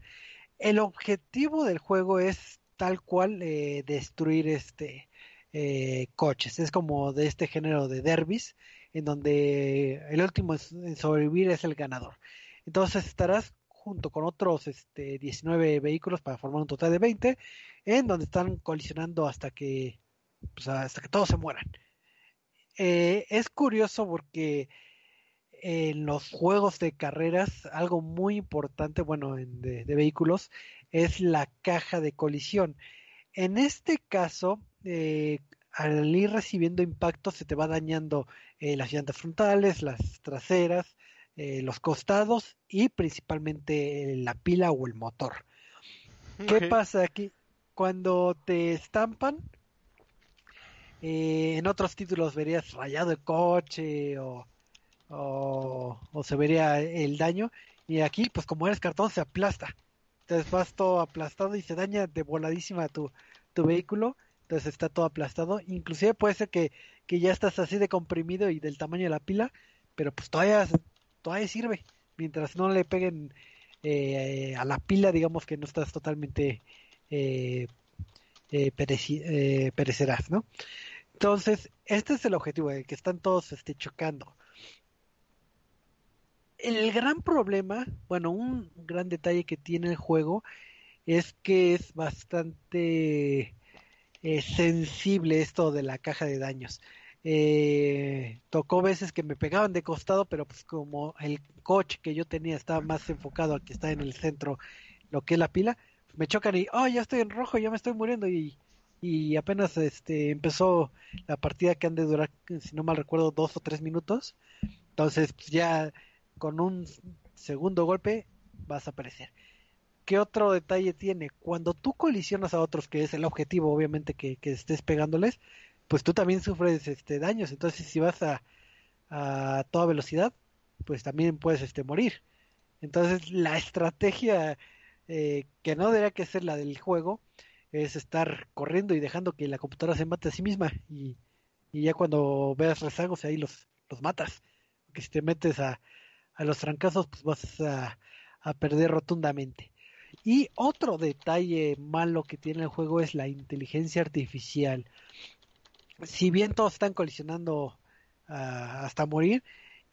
El objetivo del juego es tal cual eh, destruir este eh, coches. Es como de este género de derbis, en donde el último en sobrevivir es el ganador. Entonces estarás junto con otros este, 19 vehículos para formar un total de 20, en donde están colisionando hasta que, pues, hasta que todos se mueran. Eh, es curioso porque en los juegos de carreras, algo muy importante, bueno, en- de, de vehículos, es la caja de colisión. En este caso, eh, al ir recibiendo impacto, se te va dañando eh, las llantas frontales, las traseras, eh, los costados y principalmente eh, la pila o el motor. ¿Qué pasa aquí? Cuando te estampan, en otros títulos verías rayado el coche o, o, o se vería el daño. Y aquí, pues como eres cartón, se aplasta. Entonces vas todo aplastado y se daña de voladísima tu, tu vehículo. Entonces está todo aplastado. Inclusive puede ser que, que ya estás así de comprimido y del tamaño de la pila, pero pues todavía, todavía sirve. Mientras no le peguen eh, a la pila, digamos que no estás totalmente eh, eh, eh, perecerás, ¿no? Entonces, este es el objetivo, de que están todos este, chocando. El gran problema, bueno, un gran detalle que tiene el juego es que es bastante eh, sensible esto de la caja de daños. Eh, tocó veces que me pegaban de costado, pero pues como el coche que yo tenía estaba más enfocado al que está en el centro, lo que es la pila, me chocan y, oh, ya estoy en rojo, ya me estoy muriendo y, y apenas este empezó la partida que han de durar, si no mal recuerdo, dos o tres minutos. Entonces, pues ya con un segundo golpe vas a aparecer. ¿Qué otro detalle tiene? Cuando tú colisionas a otros, que es el objetivo, obviamente, que, que estés pegándoles, pues tú también sufres este daños. Entonces, si vas a, a toda velocidad, pues también puedes este morir. Entonces, la estrategia eh, que no debería que ser la del juego es estar corriendo y dejando que la computadora se mate a sí misma y, y ya cuando veas rezagos ahí los, los matas. Porque si te metes a, a los trancazos, pues vas a, a perder rotundamente. Y otro detalle malo que tiene el juego es la inteligencia artificial. Si bien todos están colisionando ah, hasta morir,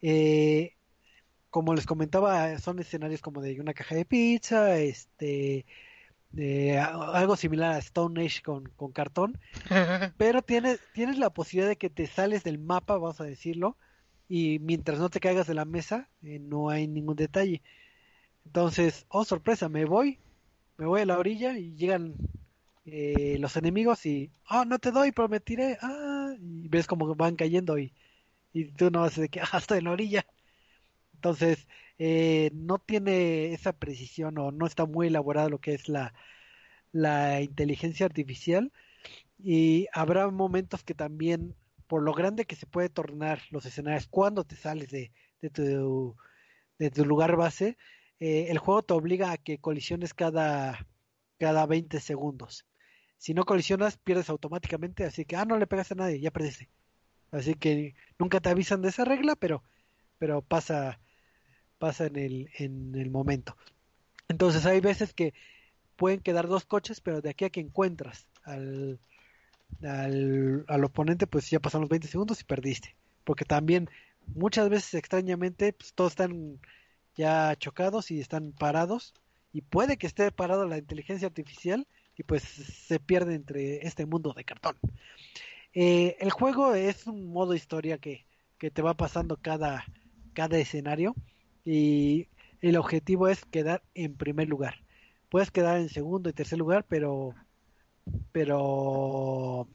eh, como les comentaba, son escenarios como de una caja de pizza, este, algo similar a Stone Age con, con cartón, pero tienes, tienes la posibilidad de que te sales del mapa, vamos a decirlo, y mientras no te caigas de la mesa, eh, no hay ningún detalle. Entonces, oh sorpresa, me voy, me voy a la orilla y llegan eh, los enemigos y, oh, no te doy, pero me tiré, ah, y ves como van cayendo y, y tú no vas de que, ah, estoy en la orilla. Entonces, eh, no tiene esa precisión o no está muy elaborada lo que es la, la inteligencia artificial. Y habrá momentos que también, por lo grande que se puede tornar los escenarios cuando te sales de, de, tu, de tu lugar base, eh, el juego te obliga a que colisiones cada, cada 20 segundos. Si no colisionas, pierdes automáticamente, así que, ah, no le pegas a nadie, ya perdiste. Así que nunca te avisan de esa regla, pero, pero pasa, pasa en el, en el momento. Entonces hay veces que pueden quedar dos coches, pero de aquí a que encuentras al, al, al oponente, pues ya pasan los 20 segundos y perdiste. Porque también muchas veces extrañamente, pues todos están ya chocados y están parados. Y puede que esté parado la inteligencia artificial y pues se pierde entre este mundo de cartón. Eh, el juego es un modo historia que, que te va pasando cada, cada escenario y el objetivo es quedar en primer lugar. Puedes quedar en segundo y tercer lugar, pero pero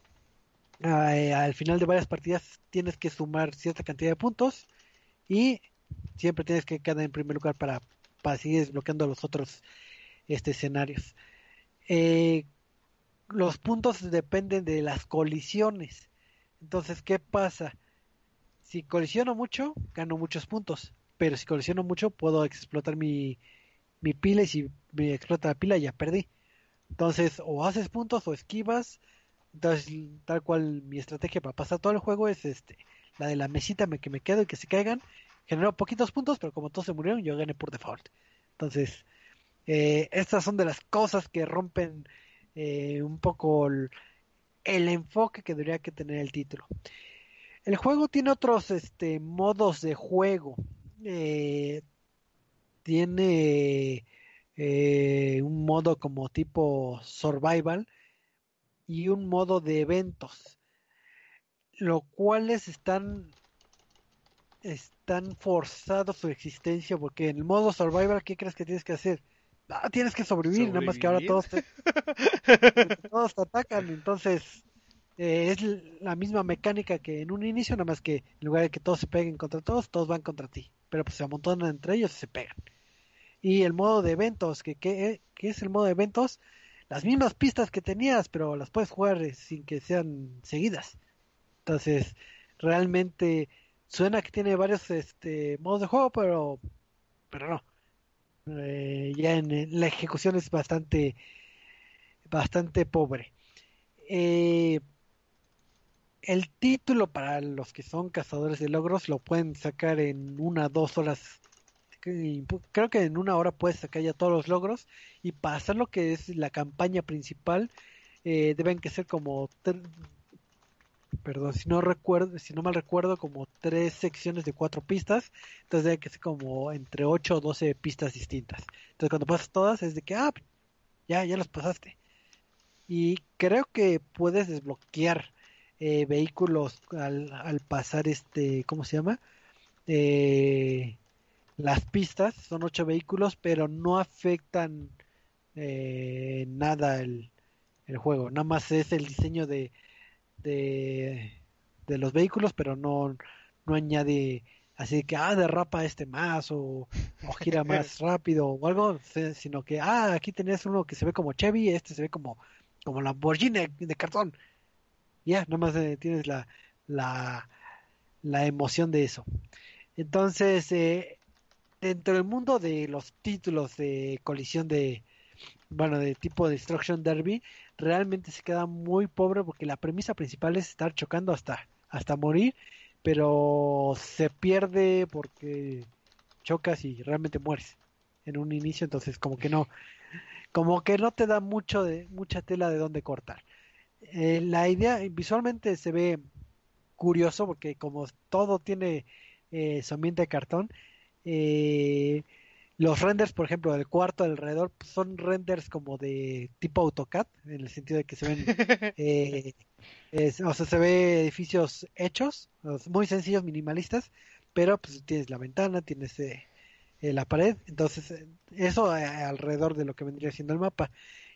al final de varias partidas tienes que sumar cierta cantidad de puntos y siempre tienes que quedar en primer lugar para, para seguir desbloqueando los otros este, escenarios. Eh, los puntos dependen de las colisiones. Entonces, ¿qué pasa? Si colisiono mucho, gano muchos puntos. Pero si colisiono mucho, puedo explotar mi, mi pila y si me explota la pila, ya perdí. Entonces, o haces puntos o esquivas. Entonces, tal cual mi estrategia para pasar todo el juego es este la de la mesita que me quedo y que se caigan. Generó poquitos puntos, pero como todos se murieron, yo gané por default. Entonces, eh, estas son de las cosas que rompen eh, un poco el, enfoque que debería que tener el título. El juego tiene otros este, modos de juego. Eh, tiene eh, un modo como tipo survival y un modo de eventos, lo cuales están están forzados su existencia porque en el modo survival ¿qué crees que tienes que hacer? Ah, tienes que sobrevivir, nada más que ahora todos te, todos te atacan, entonces eh, es la misma mecánica que en un inicio, nada más que en lugar de que todos se peguen contra todos, todos van contra ti, pero pues se amontonan entre ellos y se pegan. Y el modo de eventos, que ¿qué es el modo de eventos? Las mismas pistas que tenías, pero las puedes jugar eh, sin que sean seguidas. Entonces, realmente suena que tiene varios este, modos de juego, pero, pero no eh, ya en, la ejecución es bastante bastante pobre eh, el título para los que son cazadores de logros lo pueden sacar en una dos horas creo que en una hora puedes sacar ya todos los logros y pasar lo que es la campaña principal eh, deben que ser como perdón, si no recuerdo, si no mal recuerdo, como tres secciones de cuatro pistas, entonces debe que ser como entre 8 o 12 pistas distintas. Entonces cuando pasas todas es de que, ah, ya, ya las pasaste. Y creo que puedes desbloquear eh, vehículos al, al, pasar este, ¿cómo se llama? Eh, las pistas, son ocho vehículos, pero no afectan eh, nada el, el juego, nada más es el diseño de, de, los vehículos, pero no, no añade así que, ah, derrapa este más o, gira más rápido o algo, sino que, ah, aquí tenés uno que se ve como Chevy, este se ve como, como Lamborghini de cartón. Ya, nada más eh, tienes la, la, la emoción de eso. Entonces, eh, dentro del mundo de los títulos de colisión de, bueno, de tipo Destruction Derby, realmente se queda muy pobre porque la premisa principal es estar chocando hasta, hasta morir, pero se pierde porque chocas y realmente mueres en un inicio, entonces como que no, como que no te da mucho de, mucha tela de dónde cortar. Eh, la idea visualmente se ve curioso porque como todo tiene eh, de cartón, eh, los renders, por ejemplo, del cuarto alrededor pues, son renders como de tipo AutoCAD, en el sentido de que se ven, eh, o sea, se ve edificios hechos, muy sencillos, minimalistas, pero pues tienes la ventana, tienes eh, eh, la pared, entonces eso alrededor de lo que vendría siendo el mapa.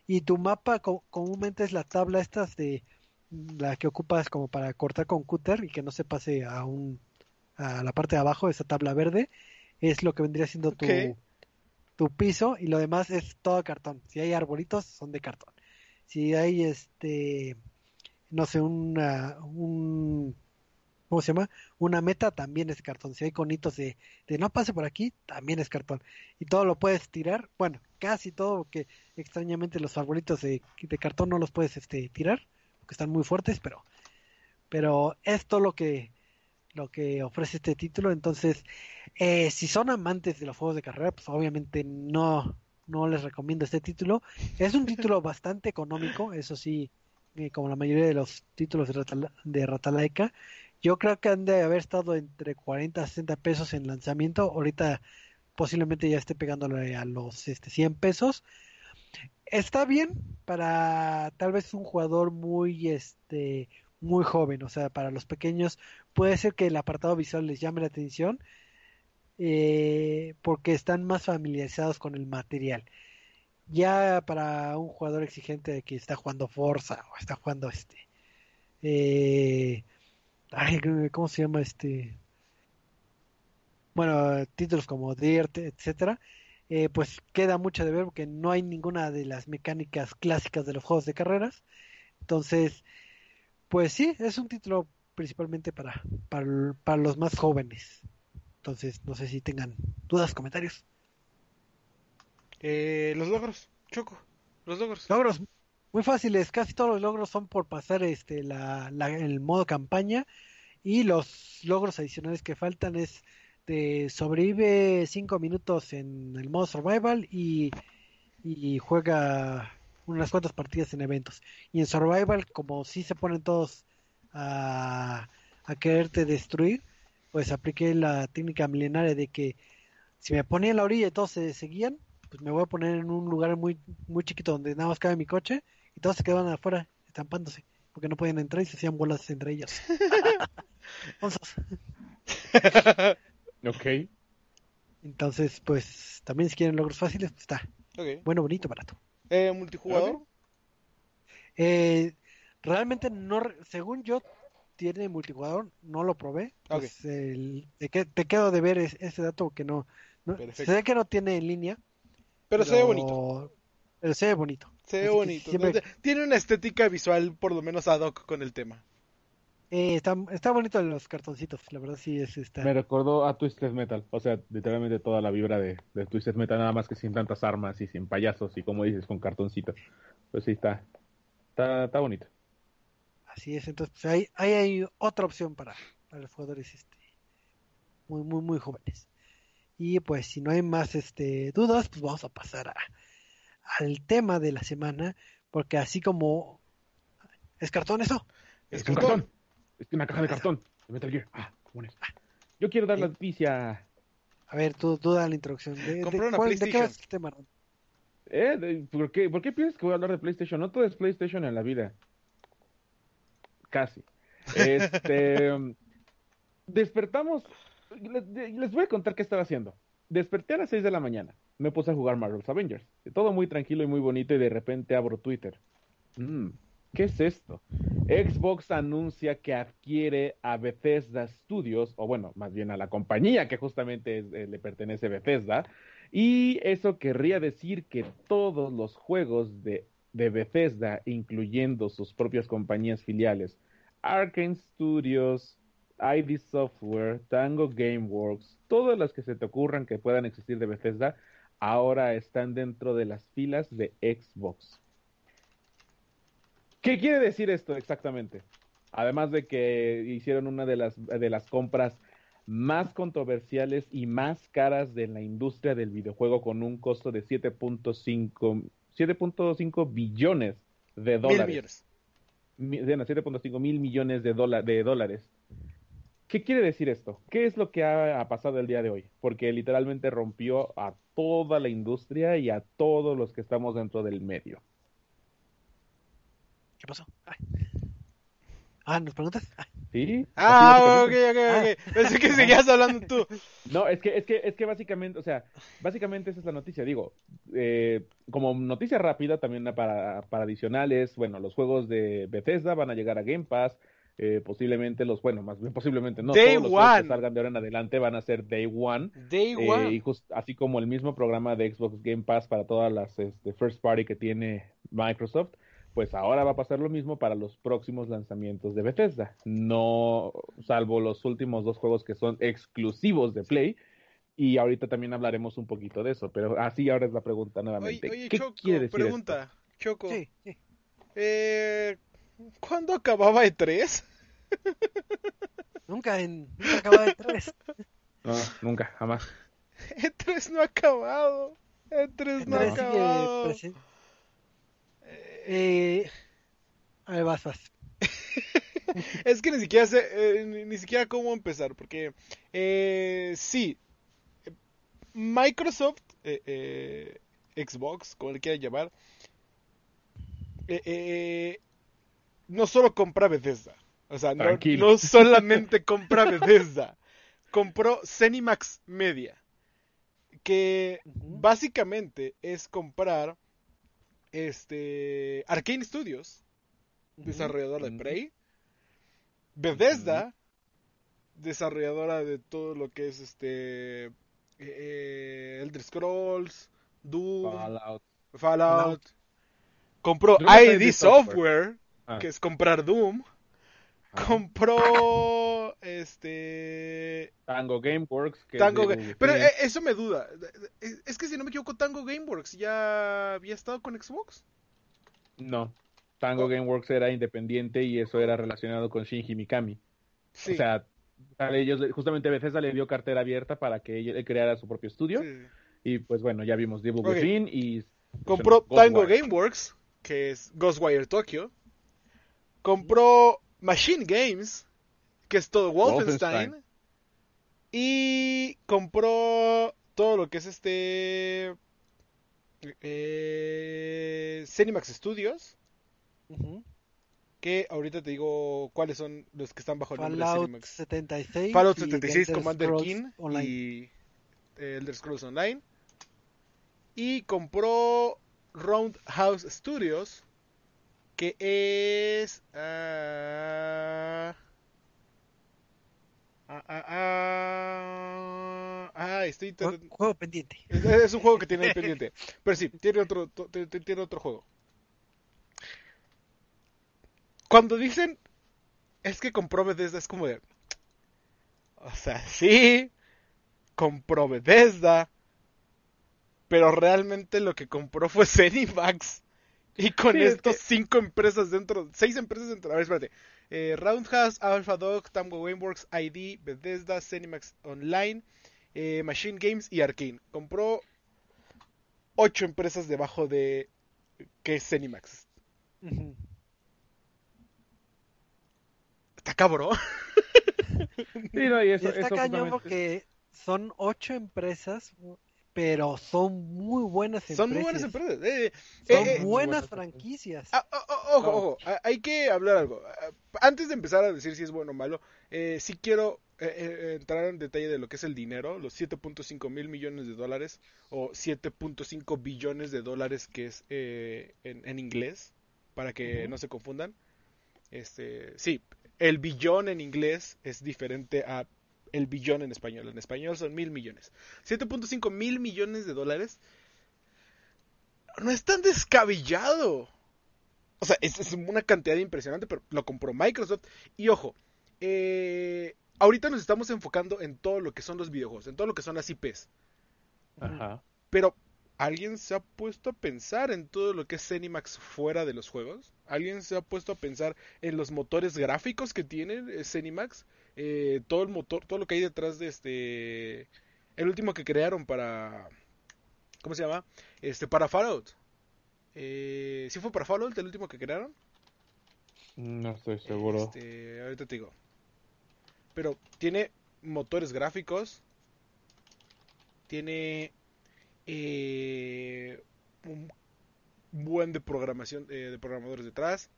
Y tu mapa comúnmente es la tabla estas de la que ocupas como para cortar con cúter y que no se pase a un a la parte de abajo, esa tabla verde, es lo que vendría siendo tu tu piso y lo demás es todo cartón. Si hay arbolitos, son de cartón. Si hay este no sé, una, un, ¿cómo se llama? Una meta también es cartón. Si hay conitos de, de no pase por aquí, también es cartón. Y todo lo puedes tirar, bueno, casi todo, que extrañamente los arbolitos de, de cartón no los puedes este, tirar, porque están muy fuertes, pero, pero es todo lo que, lo que ofrece este título. Entonces, eh, si son amantes de los juegos de carrera, pues obviamente no, no les recomiendo este título. Es un título bastante económico, eso sí, eh, como la mayoría de los títulos de, Rata, de Ratalaika. Yo creo que han de haber estado entre 40 a 60 pesos en lanzamiento. Ahorita posiblemente ya esté pegándole a los este, 100 pesos. Está bien para tal vez un jugador muy este muy joven, o sea, para los pequeños puede ser que el apartado visual les llame la atención eh, porque están más familiarizados con el material. Ya para un jugador exigente que está jugando Forza o está jugando este, eh, ay, ¿cómo se llama este? Bueno, títulos como Dirt, etcétera, eh, pues queda mucho de ver porque no hay ninguna de las mecánicas clásicas de los juegos de carreras. Entonces, pues sí, es un título principalmente para, para, para los más jóvenes. Entonces, no sé si tengan dudas, comentarios. Eh, los logros, Choco, los logros. Logros muy fáciles, casi todos los logros son por pasar este la, la, el modo campaña y los logros adicionales que faltan es de sobrevive 5 minutos en el modo survival y, y juega unas cuantas partidas en eventos. Y en survival, como si se ponen todos a, a quererte destruir, pues apliqué la técnica milenaria de que si me ponía en la orilla y todos se seguían, pues me voy a poner en un lugar muy muy chiquito donde nada más cabe mi coche y todos se quedaban afuera estampándose porque no podían entrar y se hacían bolas entre ellos. ok. Entonces, pues también si quieren logros fáciles, pues está. Okay. Bueno, bonito, barato. Eh, ¿Multijugador? Okay. Eh, realmente no, según yo, tiene multijugador, no lo probé. Okay. Pues, el, te, te, quedo de ver ese, ese dato que no, no se ve que no tiene en línea. Pero, pero, se ve bonito. Pero se ve bonito. Se ve Así bonito. Siempre... Tiene una estética visual por lo menos ad hoc con el tema. Eh, está, está bonito los cartoncitos, la verdad sí es está. Me recordó a Twisted Metal, o sea, literalmente toda la vibra de, de Twisted Metal, nada más que sin tantas armas y sin payasos y como dices, con cartoncitos. Pues sí, está, está, está bonito. Así es, entonces pues, ahí, ahí hay otra opción para, para los jugadores este, muy, muy, muy jóvenes. Y pues si no hay más este, dudas, pues vamos a pasar a, al tema de la semana, porque así como... ¿Es cartón eso? Es, es cartón. Es una caja de cartón de Metal Gear. Ah, ¿cómo es? Yo quiero dar la noticia. A ver, tú, tú da la introducción. ¿De, de, una cuál, PlayStation. ¿De qué el tema? ¿Eh? De, ¿por, qué, ¿Por qué piensas que voy a hablar de PlayStation? No todo es PlayStation en la vida. Casi. Este. despertamos. Les, voy a contar qué estaba haciendo. Desperté a las 6 de la mañana. Me puse a jugar Marvel's Avengers. Todo muy tranquilo y muy bonito, y de repente abro Twitter. Mmm, ¿Qué es esto? Xbox anuncia que adquiere a Bethesda Studios, o bueno, más bien a la compañía que justamente eh, le pertenece a Bethesda, y eso querría decir que todos los juegos de, de Bethesda, incluyendo sus propias compañías filiales, Arkane Studios, ID Software, Tango Gameworks, todas las que se te ocurran que puedan existir de Bethesda, ahora están dentro de las filas de Xbox. ¿Qué quiere decir esto exactamente? Además de que hicieron una de las, de las compras más controversiales y más caras de la industria del videojuego con un costo de 7.5 billones de dólares. Mil 7.5 mil millones de, dola de dólares. ¿Qué quiere decir esto? ¿Qué es lo que ha, ha, pasado el día de hoy? Porque literalmente rompió a toda la industria y a todos los que estamos dentro del medio. ¿Qué pasó? Ay. Ah, ¿nos preguntas? Ay. Sí. Ah, ok, ok, ok. Ah. Pensé que seguías hablando tú. No, es que, es que, es que básicamente, o sea, básicamente esa es la noticia. Digo, eh, como noticia rápida, también para, para adicionales, bueno, los juegos de Bethesda van a llegar a Game Pass. Eh, posiblemente los, bueno, más bien posiblemente no, Day todos los one. juegos que salgan de ahora en adelante van a ser Day One. Day Eh, one. y just- así como el mismo programa de Xbox Game Pass para todas las este, first party que tiene Microsoft, pues ahora va a pasar lo mismo para los próximos lanzamientos de Bethesda. No, salvo los últimos dos juegos que son exclusivos de Play. Y ahorita también hablaremos un poquito de eso. Pero así ahora es la pregunta nuevamente. Oye, oye, ¿Qué Choco, quiere decir pregunta, esto? Choco. Sí, sí. Eh, ¿Cuándo acababa E E3? Nunca, en, nunca acaba de tres. No, nunca, jamás. E3 E no ha acabado. E3 no ha Tres sigue acabado. presen- Eh, a ver, vas, vas. Es que ni siquiera sé, eh, ni, ni siquiera cómo empezar, porque eh, sí, Microsoft, eh, eh, Xbox, como le quieran llamar, eh, eh, no solo compra Bethesda, o sea, no, Tranquilo. no solamente compra Bethesda, compró Cenimax Media, que básicamente es comprar este Arcane Studios, desarrolladora de. Prey. Bethesda, desarrolladora de todo lo que es este eh, Elder Scrolls, Doom, Fallout. Compró ID Software, Software. Ah, que es comprar Doom. ajá. Compró este Tango Gameworks. Que es de. Pero eh, eso me duda. Es- que si no me equivoco, Tango Gameworks ya había estado con Xbox. No. Tango Oh. Gameworks era independiente y eso era relacionado con Shinji Mikami. Sí. O sea, a ellos, justamente Bethesda le dio cartera abierta para que él creara su propio estudio. sí. Y pues bueno, ya vimos Devil Ok. Within y Compró. Tango Gameworks, que es Ghostwire Tokyo. Compró Machine Games, que es todo Wolfenstein. Wolfenstein. Y compró todo lo que es este. Eh, Cinemax Studios. Que ahorita te digo cuáles son los que están bajo el nombre de Cinemax. 76. Fallout y 76, Elder Commander Scrolls King Online. y eh, Elder Scrolls Online. Y compró Roundhouse Studios, que es... ah, ah, ah, ah, ah, estoy... Jue- Juego pendiente. Es, es un juego que tiene ahí pendiente. Pero sí, tiene otro, tiene otro juego. Cuando dicen es que compró Bethesda, es como de. O sea, sí, compró Bethesda. Pero realmente lo que compró fue Zenimax. Y con Sí, es estos que- cinco empresas dentro, seis empresas dentro. A ver, espérate. Eh, Roundhouse, Alpha Dog, Tango Gameworks, ID, Bethesda, Zenimax Online, eh, Machine Games y Arkane. Compró ocho empresas debajo de que es. Ujú. Está cabrón. Sí, no, y Y eso, está eso cañón justamente- porque son ocho empresas, pero son muy buenas empresas. Son muy buenas empresas. Eh, Son eh, eh, buenas buenas franquicias. Ah, ojo, ojo, hay que hablar algo. Ah, Antes de empezar a decir si es bueno o malo, eh, sí quiero eh, eh, entrar en detalle de lo que es el dinero, los 7.5 mil millones de dólares o 7.5 billones de dólares que es eh, en, en inglés, para que no se confundan. Este, sí, el billón en inglés es diferente a el billón en español. En español son mil millones. 7.5 mil millones de dólares no es tan descabellado. O sea, es, es una cantidad impresionante, pero lo compró Microsoft. Y ojo, eh, ahorita nos estamos enfocando en todo lo que son los videojuegos, en todo lo que son las IPs. Ajá. Pero, ¿alguien se ha puesto a pensar en todo lo que es Zenimax fuera de los juegos? ¿Alguien se ha puesto a pensar en los motores gráficos que tiene eh, Zenimax? Eh, todo el motor, todo lo que hay detrás de este... El último que crearon para... ¿Cómo se llama? Este, para Fallout. Eh, ¿Sí fue para Fallout el último que crearon? No estoy seguro. Este, ahorita te digo. Pero tiene motores gráficos. Tiene eh, un buen de programación eh, de programadores detrás.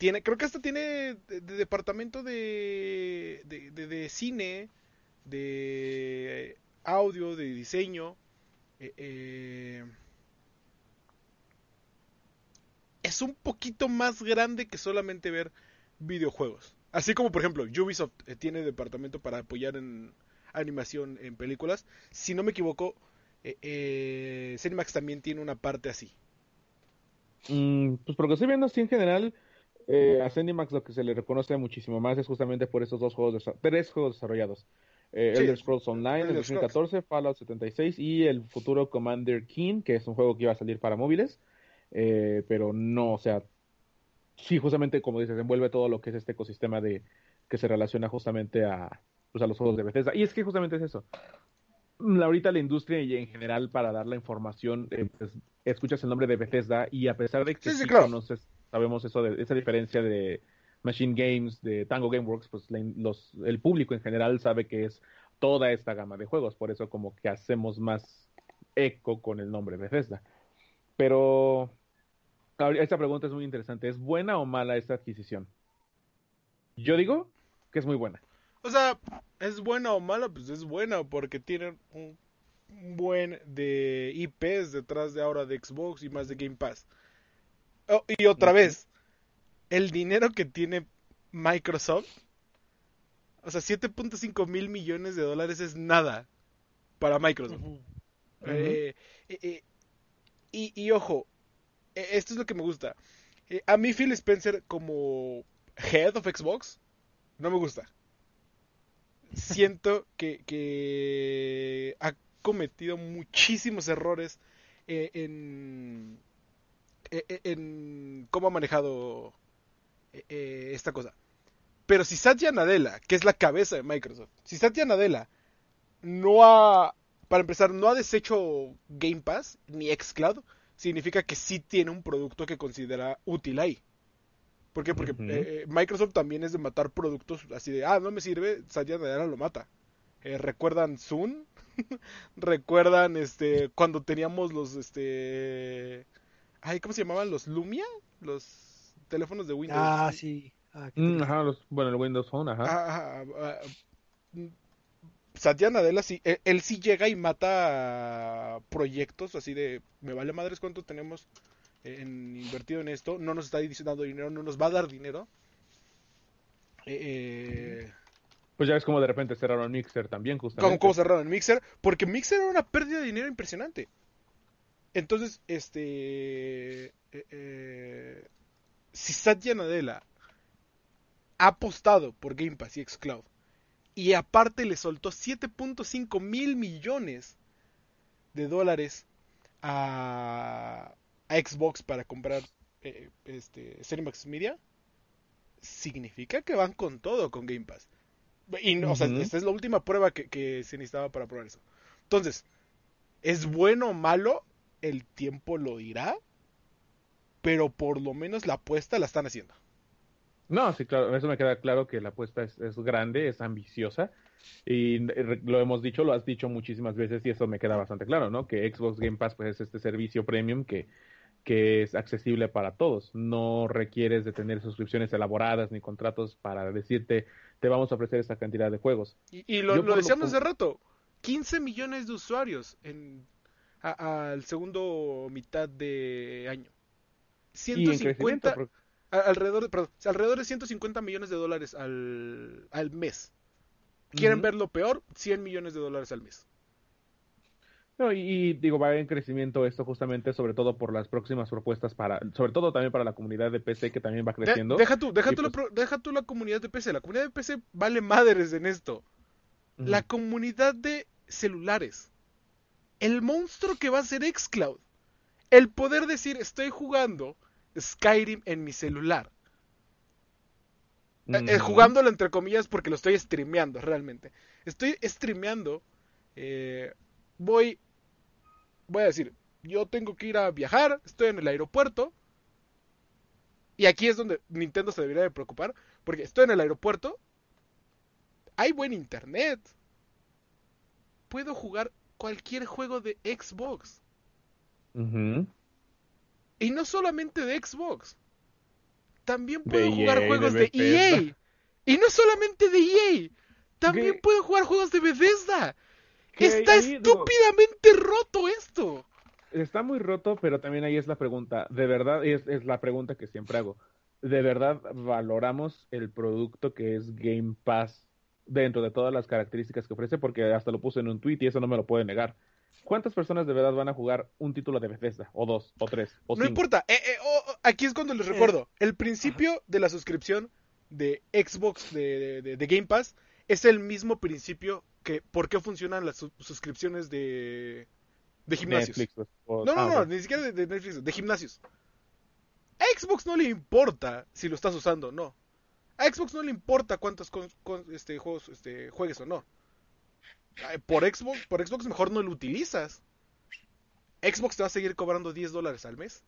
Tiene, creo que hasta tiene de, de departamento de, de, cine, de audio, de diseño. Eh, eh, es un poquito más grande que solamente ver videojuegos. Así como, por ejemplo, Ubisoft eh, tiene departamento para apoyar en animación en películas. Si no me equivoco, eh, eh, Cinemax también tiene una parte así. Mm, pues por lo que estoy viendo así en general, eh, a Zenimax lo que se le reconoce muchísimo más es justamente por esos dos juegos, tres juegos desarrollados. Eh, Elder Scrolls Online en 2014, Fallout 76 y el futuro Commander King, que es un juego que iba a salir para móviles, eh, pero no, o sea, sí, justamente como dices, envuelve todo lo que es este ecosistema de que se relaciona justamente a, pues, a los juegos de Bethesda. Y es que justamente es eso. Ahorita la industria y en general para dar la información, eh, pues, escuchas el nombre de Bethesda y a pesar de que sí, conoces, sabemos eso de esa diferencia de Machine Games, de Tango Gameworks, pues los, el público en general sabe que es toda esta gama de juegos, por eso como que hacemos más eco con el nombre Bethesda. Pero esta pregunta es muy interesante, ¿es buena o mala esta adquisición? Yo digo que es muy buena. O sea, ¿es buena o mala? Pues es buena porque tienen un buen de IPs detrás de ahora de Xbox y más de Game Pass. Oh, y otra vez, el dinero que tiene Microsoft, o sea, 7.5 mil millones de dólares es nada para Microsoft. Eh, eh, eh, y, y, ojo, esto es lo que me gusta. a mí Phil Spencer como head of Xbox no me gusta. Siento que, que ha cometido muchísimos errores en, en cómo ha manejado eh, eh, esta cosa. Pero si Satya Nadella, que es la cabeza de Microsoft, si Satya Nadella no ha, para empezar, no ha deshecho Game Pass ni Xcloud, significa que sí tiene un producto que considera útil ahí. ¿Por qué? Porque eh, Microsoft también es de matar productos así de, ah, no me sirve, Satya Nadella lo mata. ¿Recuerdan Zoom? ¿Recuerdan este cuando teníamos los este ay, ¿cómo se llamaban los Lumia? Los teléfonos de Windows. Ah, sí. Ah, mm, ajá, bueno, el Windows Phone, ajá. Ah, ah, Satya Nadella sí, él, sí llega y mata proyectos así de, me vale madres cuánto tenemos en, invertido en esto, no nos está dando dinero, no nos va a dar dinero. Eh, eh, pues ya ves como de repente cerraron Mixer también, justamente. Como, cerraron Mixer, porque Mixer era una pérdida de dinero impresionante. Entonces, este... Eh, eh si Satya Nadella ha apostado por Game Pass y Xcloud y aparte le soltó 7.5 mil millones de dólares a, Xbox para comprar eh, este, Cinemax Media, significa que van con todo con Game Pass. Y o sea, esta es la última prueba que, que, se necesitaba para probar eso. Entonces, ¿es bueno o malo? El tiempo lo dirá pero por lo menos la apuesta la están haciendo. No, sí, claro, eso me queda claro que la apuesta es, grande, es ambiciosa, y lo hemos dicho, lo has dicho muchísimas veces, y eso me queda bastante claro, ¿no? Que Xbox Game Pass pues, es este servicio premium que, que es accesible para todos. No requieres de tener suscripciones elaboradas ni contratos para decirte, te vamos a ofrecer esta cantidad de juegos. Y, lo, decíamos hace rato, 15 millones de usuarios en al segundo mitad de año. 150 alrededor, de, alrededor de 150 millones de dólares al, al mes. ¿Quieren ver lo peor? 100 millones de dólares al mes. No, y, digo, va en crecimiento esto justamente, sobre todo por las próximas propuestas para, sobre todo también para la comunidad de PC que también va creciendo. deja tú, deja, tú la, pues deja tú la comunidad de PC, la comunidad de PC vale madres en esto. La comunidad de celulares. El monstruo que va a ser Xcloud el poder decir estoy jugando Skyrim en mi celular. Eh, eh, jugándolo entre comillas porque lo estoy streameando realmente. Estoy streameando. Eh, voy. Voy a decir. Yo tengo que ir a viajar. Estoy en el aeropuerto. Y aquí es donde Nintendo se debería de preocupar. Porque estoy en el aeropuerto. Hay buen internet. Puedo jugar cualquier juego de Xbox. Y no solamente de Xbox. También puedo e jugar juegos de, EA. E y no solamente de EA. También puedo jugar juegos de Bethesda. Está estúpidamente roto esto. Está muy roto, pero también ahí es la pregunta. De verdad, es, es la pregunta que siempre hago. ¿De verdad valoramos el producto que es Game Pass dentro de todas las características que ofrece? Porque hasta lo puse en un tweet y eso no me lo puede negar ¿Cuántas personas de verdad van a jugar un título de Bethesda? O dos, o tres, o No cinco? importa. eh, eh, oh, oh, aquí es cuando les Eh, recuerdo. El principio de la suscripción de Xbox de, de- Game Pass es el mismo principio que por qué funcionan las su- suscripciones de, de gimnasios. Netflix, pues, o- No, no, ah, no, ni siquiera de, de Netflix, de gimnasios. A Xbox no le importa si lo estás usando o no. A Xbox no le importa cuántos este, juegos este, juegues o no. Por Xbox, por Xbox mejor no lo utilizas. Xbox te va a seguir cobrando 10 dólares al mes.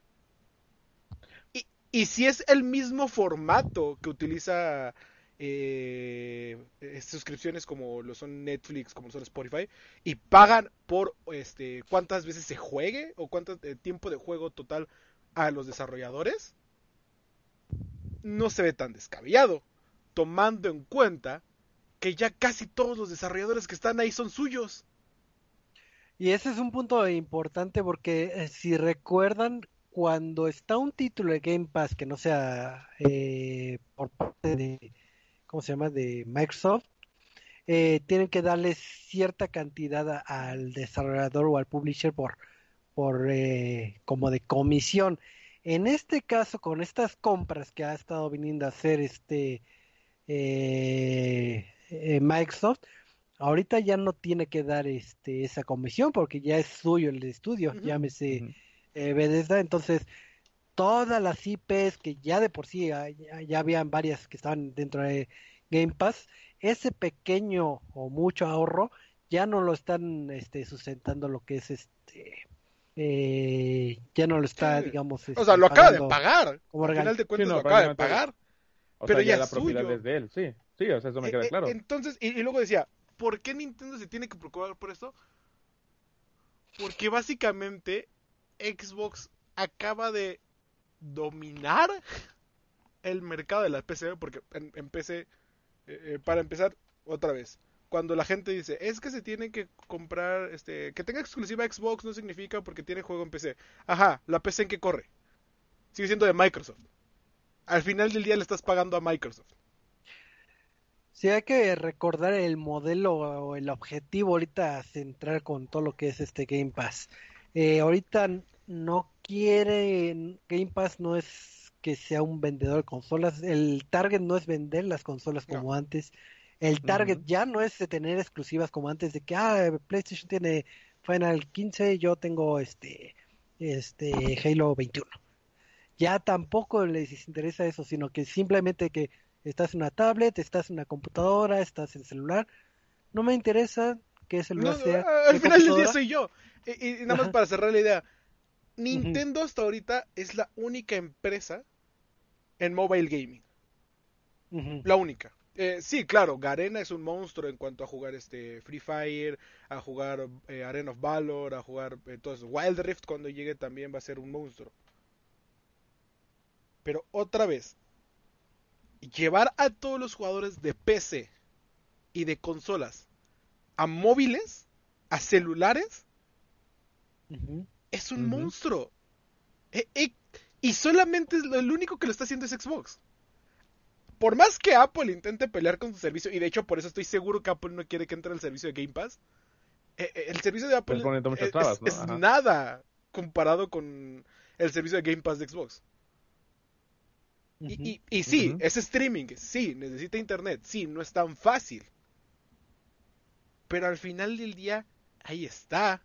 Y, y si es el mismo formato que utiliza eh, eh, suscripciones como lo son Netflix, como lo son Spotify, y pagan por este cuántas veces se juegue o cuánto eh, tiempo de juego total a los desarrolladores, no se ve tan descabellado, tomando en cuenta que ya casi todos los desarrolladores que están ahí son suyos. Y ese es un punto importante porque eh, si recuerdan, cuando está un título de Game Pass que no sea eh, por parte de, ¿cómo se llama? De Microsoft, eh, tienen que darle cierta cantidad al desarrollador o al publisher por, por eh, como de comisión. En este caso, con estas compras que ha estado viniendo a hacer este eh, eh, Microsoft, ahorita ya no tiene que dar este esa comisión porque ya es suyo el estudio, Ujú. llámese Ujú. eh, Bethesda, entonces todas las IPs que ya de por sí ah, ya, ya habían varias que estaban dentro de Game Pass, ese pequeño o mucho ahorro ya no lo están este, sustentando lo que es este eh, ya no lo está Sí. digamos O sea, lo acaba de pagar. como Al final de cuentas no, lo acaba de pagar. O pero sea, ya ya la es propiedad suyo. es de él, sí. Sí, o sea, eso me queda Eh, claro. Entonces, y, y luego decía, ¿por qué Nintendo se tiene que preocupar por esto? Porque básicamente Xbox acaba de dominar el mercado de la PC, porque en, en PC, eh, eh, para empezar, otra vez, cuando la gente dice, es que se tiene que comprar, este, que tenga exclusiva Xbox no significa porque tiene juego en PC. Ajá, la PC en que corre. Sigue siendo de Microsoft. Al final del día le estás pagando a Microsoft. Sí, hay que recordar el modelo o el objetivo ahorita central con todo lo que es este Game Pass. Eh, ahorita no quiere, Game Pass no es que sea un vendedor de consolas, el target no es vender las consolas No. como antes, el target Ujú. ya no es de tener exclusivas como antes de que, ah, PlayStation tiene Final 15, yo tengo este, este Halo 21. Ya tampoco les interesa eso, sino que simplemente que estás en una tablet, estás en una computadora, estás en celular. No me interesa qué celular No, no, sea. al final del día soy yo. Y, y nada más Ajá. para cerrar la idea. Nintendo hasta ahorita es la única empresa en mobile gaming. Ujú. La única. Eh, sí, claro, Garena es un monstruo en cuanto a jugar este Free Fire, a jugar eh, Arena of Valor, a jugar eh. Wild Rift cuando llegue también va a ser un monstruo. Pero otra vez, llevar a todos los jugadores de PC y de consolas a móviles, a celulares, es un monstruo. Eh, y solamente lo, el único que lo está haciendo es Xbox. Por más que Apple intente pelear con su servicio, y de hecho por eso estoy seguro que Apple no quiere que entre al servicio de Game Pass, eh, eh, el servicio de Apple muchas es, nada comparado con el servicio de Game Pass de Xbox. Y, Ujú. y- y sí, es streaming, sí, necesita internet, sí, no es tan fácil. Pero al final del día, ahí está.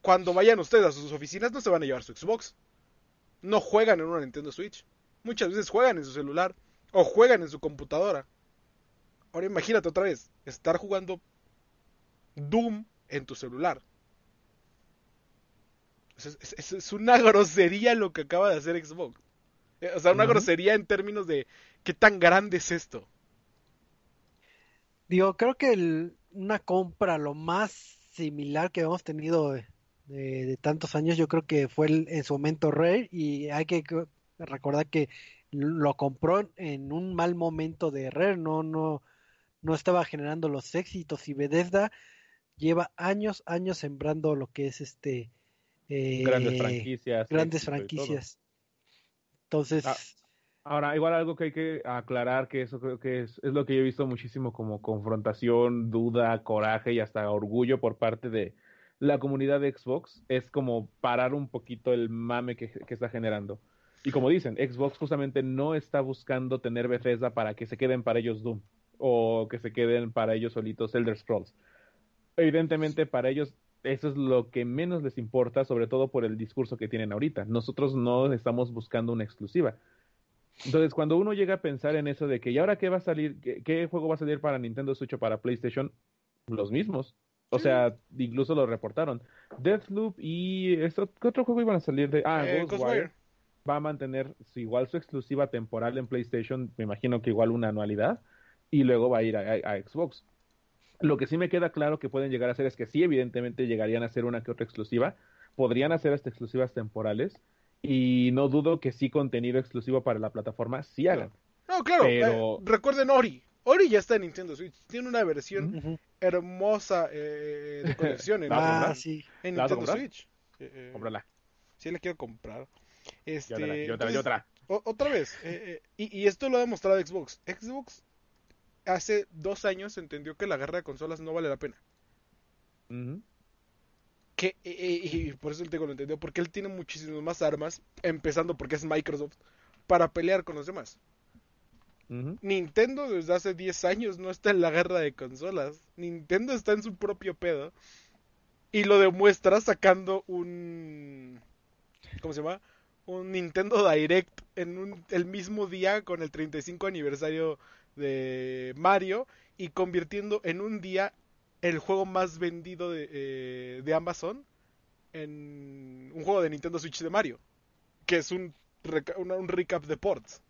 Cuando vayan ustedes a sus oficinas no se van a llevar su Xbox. No juegan en una Nintendo Switch. Muchas veces juegan en su celular o juegan en su computadora. Ahora imagínate otra vez, estar jugando Doom en tu celular. Es, es- es- es una grosería lo que acaba de hacer Xbox. Eh, O sea, una grosería en términos de qué tan grande es esto. Digo, creo que el- una compra lo más similar que hemos tenido de, de- de tantos años, yo creo que fue el- en su momento Rare y hay que recordar que lo compró en un mal momento de Rare, no, no, no estaba generando los éxitos y Bethesda lleva años, años sembrando lo que es este eh, Grandes franquicias. grandes franquicias. Entonces, Ah. Ahora, igual algo que hay que aclarar, que eso creo que es, es lo que yo he visto muchísimo como confrontación, duda, coraje y hasta orgullo por parte de la comunidad de Xbox, es como parar un poquito el mame que, que está generando. Y como dicen, Xbox justamente no está buscando tener Bethesda para que se queden para ellos Doom o que se queden para ellos solitos Elder Scrolls. Evidentemente para ellos eso es lo que menos les importa, sobre todo por el discurso que tienen ahorita. Nosotros no estamos buscando una exclusiva. Entonces, cuando uno llega a pensar en eso de que, ¿y ahora qué va a salir? ¿Qué, qué juego va a salir para Nintendo Switch o para PlayStation? Los mismos. O sea, incluso lo reportaron. Deathloop y... Esto, ¿Qué otro juego iban a salir de...? Ah, Eh, Ghostwire Ghostwire. Va a mantener su- igual su exclusiva temporal en PlayStation, me imagino que igual una anualidad, y luego va a ir a, a- a Xbox. Lo que sí me queda claro que pueden llegar a hacer es que sí, evidentemente llegarían a hacer una que otra exclusiva, podrían hacer hasta exclusivas temporales, y no dudo que sí contenido exclusivo para la plataforma sí hagan. No, claro. Pero- eh, recuerden Ori. Ori ya está en Nintendo Switch. Tiene una versión hermosa eh, de colección en, ¿La vas a Ah, Nintendo? Switch. Eh, eh, Cómprala. Sí, la quiero comprar. Este, otra, entonces, yo otra. vez. eh, eh, y, y esto lo ha demostrado Xbox. Xbox hace dos años entendió que la guerra de consolas no vale la pena. Que, eh, y por eso el tengo lo entendió. Porque él tiene muchísimas más armas. Empezando porque es Microsoft. Para pelear con los demás. Nintendo desde hace 10 años no está en la guerra de consolas. Nintendo está en su propio pedo. Y lo demuestra sacando un... ¿Cómo se llama? Un Nintendo Direct en un- el mismo día con el 35 aniversario de Mario y convirtiendo en un día el juego más vendido de, eh, de Amazon en un juego de Nintendo Switch de Mario. Que es un, reca- una- un recap de ports.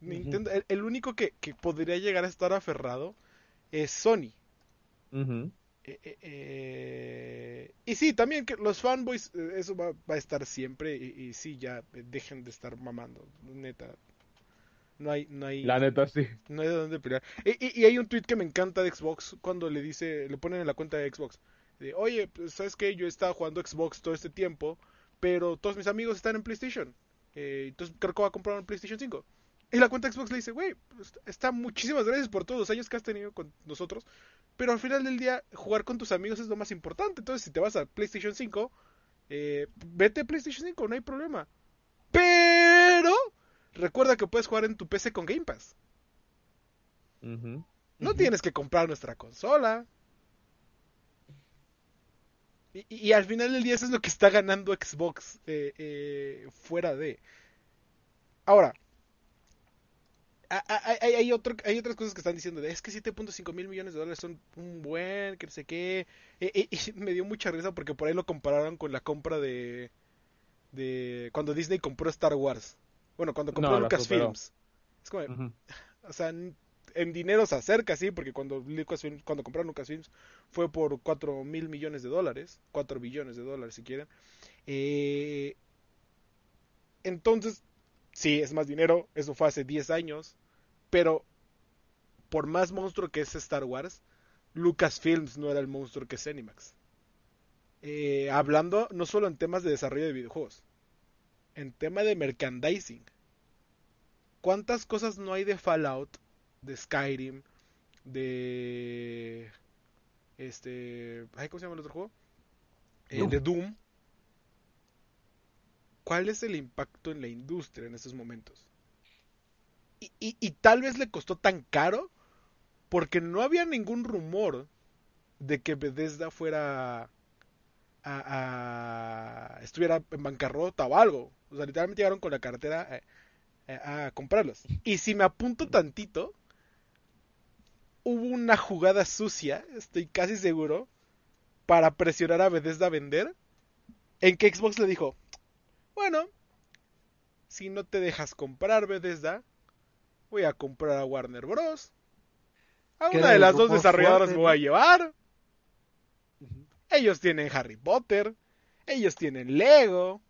Nintendo, el, el único que, que podría llegar a estar aferrado es Sony. Eh, eh, y sí, también que los fanboys, eh, eso va, va a estar siempre. Y, y sí, ya eh, dejen de estar mamando. Neta. No hay, no hay, La neta, sí. no hay de dónde pelear. Y, y- y hay un tweet que me encanta de Xbox cuando le dice, le ponen en la cuenta de Xbox. De, Oye, pues, ¿sabes qué? Yo he estado jugando Xbox todo este tiempo, pero todos mis amigos están en PlayStation. Eh, entonces creo que voy a comprar un PlayStation 5. Y la cuenta Xbox le dice, güey, pues, está muchísimas gracias por todos los años que has tenido con nosotros, pero al final del día jugar con tus amigos es lo más importante. Entonces si te vas a PlayStation 5, eh, vete a PlayStation 5, no hay problema. Pero recuerda que puedes jugar en tu PC con Game Pass. No tienes que comprar nuestra consola. Y, al final del día eso es lo que está ganando Xbox eh, eh, fuera de. Ahora, hay, hay, otro, hay otras cosas que están diciendo. de, es que 7.5 mil millones de dólares son un buen, que no sé qué. Eh, eh, y me dio mucha risa porque por ahí lo compararon con la compra de. de cuando Disney compró Star Wars. Bueno, cuando compró No, Lucasfilms. Es como, o sea, en dinero se acerca, sí, porque cuando Lucasfilm, cuando compraron Lucasfilms fue por 4 mil millones de dólares, 4 billones de dólares si quieren. Eh, entonces, sí, es más dinero, eso fue hace 10 años, pero por más monstruo que es Star Wars, Lucasfilms no era el monstruo que es Animax. Eh, hablando no solo en temas de desarrollo de videojuegos, en tema de merchandising. ¿Cuántas cosas no hay de Fallout, de Skyrim, de este, ay, ¿cómo se llama el otro juego? Eh, de Doom. ¿Cuál es el impacto en la industria en estos momentos? Y, y- tal vez le costó tan caro porque no había ningún rumor de que Bethesda fuera a, a- estuviera en bancarrota o algo. O sea, literalmente llegaron con la cartera eh, eh, a comprarlos. Y si me apunto tantito, hubo una jugada sucia, estoy casi seguro, para presionar a Bethesda a vender, en que Xbox le dijo, bueno, si no te dejas comprar Bethesda, voy a comprar a Warner Bros. A una de las dos desarrolladoras fuerte, me voy a llevar. Ellos tienen Harry Potter. Ellos tienen Lego.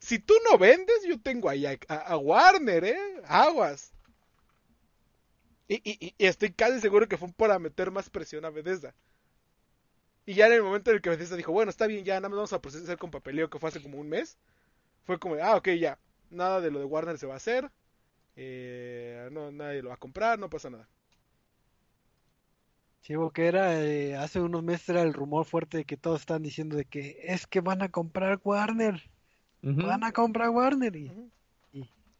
Si tú no vendes, yo tengo ahí a, a- a Warner, ¿eh? Aguas. Y, y- y- y estoy casi seguro que fue para meter más presión a Bethesda. Y ya en el momento en el que Bethesda dijo, bueno, está bien, ya nada más vamos a procesar con papeleo, que fue hace como un mes. Fue como, ah, ok, ya. nada de lo de Warner se va a hacer, eh, no, nadie lo va a comprar, no pasa nada. Sí, porque era, eh, hace unos meses era el rumor fuerte de que todos están diciendo de que es que van a comprar Warner, van a comprar Warner y,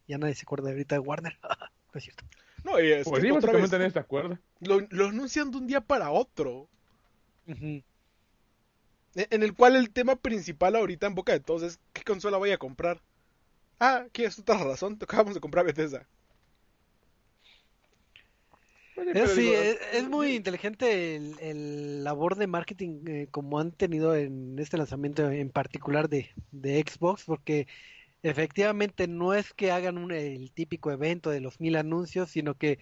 ya nadie se acuerda ahorita de Warner. no es cierto. No, y es Pues que sí, otra básicamente vez, en acuerdo. lo, lo anuncian de un día para otro. E- En el cual el tema principal ahorita en boca de todos es ¿qué consola voy a comprar? Ah, ¿qué es otra razón? Acabamos de comprar Bethesda. Sí, Es, sí, es, es muy inteligente el, el labor de marketing eh, como han tenido en este lanzamiento en particular de, de Xbox, porque efectivamente no es que hagan un- el típico evento de los mil anuncios, sino que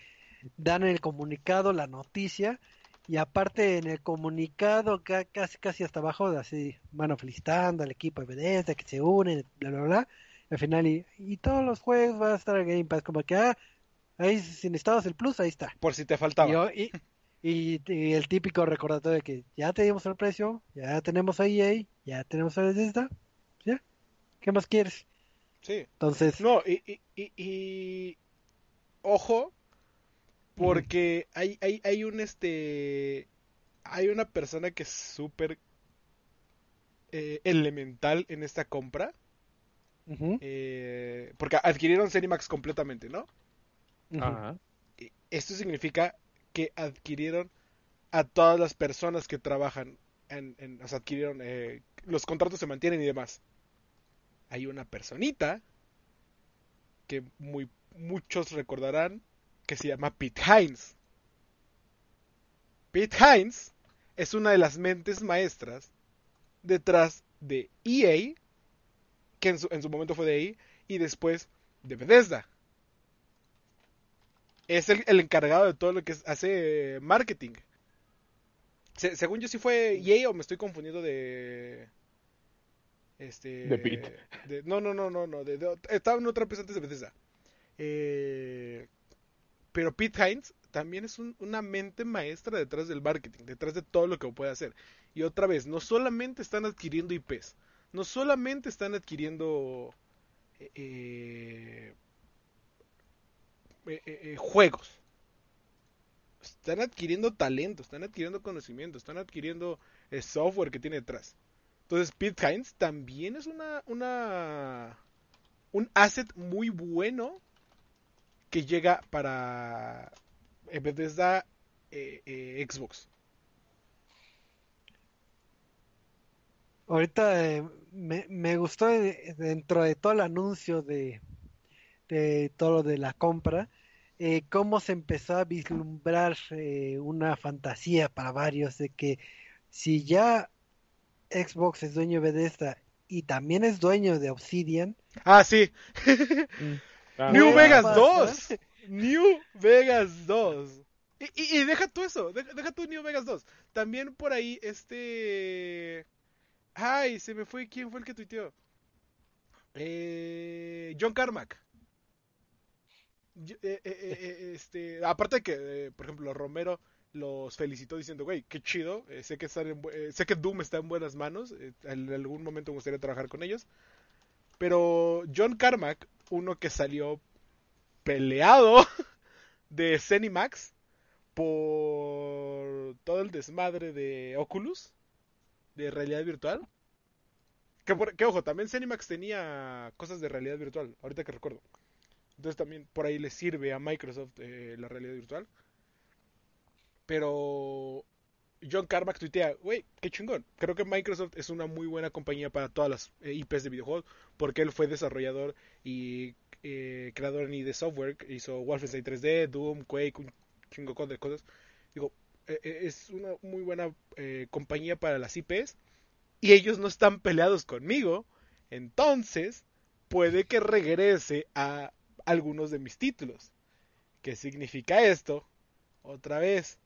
dan el comunicado, la noticia, y aparte en el comunicado ca- casi casi hasta abajo, así, bueno, felicitando al equipo de Bethesda que se unen, bla, bla, bla, al final, y, y todos los juegos van a estar Game Pass, como que, ah, ahí si necesitabas el plus, ahí está. Por si te faltaba. Y, y, el típico recordatorio de que ya te dimos el precio, ya tenemos a EA, ya tenemos a Bethesda, ya, ¿qué más quieres? Sí. Entonces, No, y, y- y- y- ojo, porque hay, hay, hay un este hay una persona que es súper eh, elemental en esta compra. Eh, porque adquirieron Cenimax completamente, ¿no? Y Esto significa que adquirieron a todas las personas que trabajan en, en- o sea, adquirieron, eh, los contratos se mantienen y demás. Hay una personita que muy muchos recordarán que se llama Pete Hines. Pete Hines es una de las mentes maestras detrás de EA, que en su, en su momento fue de EA, y después de Bethesda. Es el, el encargado de todo lo que hace eh, marketing. Se- según yo sí fue EA o me estoy confundiendo de... Este... De Pete. de- no, no, no, no, no. de- de- estaba en otra empresa antes de Bethesda. Eh, pero Pete Hines también es un- una mente maestra detrás del marketing, detrás de todo lo que puede hacer. Y otra vez, no solamente están adquiriendo IPs, no solamente están adquiriendo eh, eh, eh, juegos, están adquiriendo talento, están adquiriendo conocimiento, están adquiriendo eh, software que tiene detrás. Entonces Pete Hines también es una, un asset muy bueno que llega para Bethesda Xbox. Ahorita eh, me, me gustó dentro de todo el anuncio de, de todo lo de la compra, eh, cómo se empezó a vislumbrar eh, una fantasía para varios de que si ya Xbox es dueño de Bethesda y también es dueño de Obsidian, Ah, sí. Ah, New Vegas pasar. 2. New Vegas 2. Y, y- y deja tú eso, deja, deja tú New Vegas 2. También por ahí este... Ay, se me fue, ¿quién fue el que tuiteó? Eh, John Carmack. Yo- eh, eh, eh, eh, este, aparte de que, eh, por ejemplo, Romero los felicitó diciendo, güey, qué chido, sé que están en sé que Doom está en buenas manos, en algún momento me gustaría trabajar con ellos. Pero John Carmack, uno que salió peleado de Zenimax por todo el desmadre de Oculus, de realidad virtual. Que, por- que ojo, también Zenimax tenía cosas de realidad virtual, ahorita que recuerdo. Entonces también por ahí le sirve a Microsoft eh, la realidad virtual. Pero John Carmack tuitea, güey, qué chingón. Creo que Microsoft es una muy buena compañía para todas las eh, IPs de videojuegos, porque él fue desarrollador y eh, creador en ID Software, hizo Wolfenstein 3D, Doom, Quake, un chingo de cosas. Digo, es una muy buena eh, compañía para las IPs y ellos no están peleados conmigo, entonces puede que regrese a algunos de mis títulos. ¿Qué significa esto? Otra vez,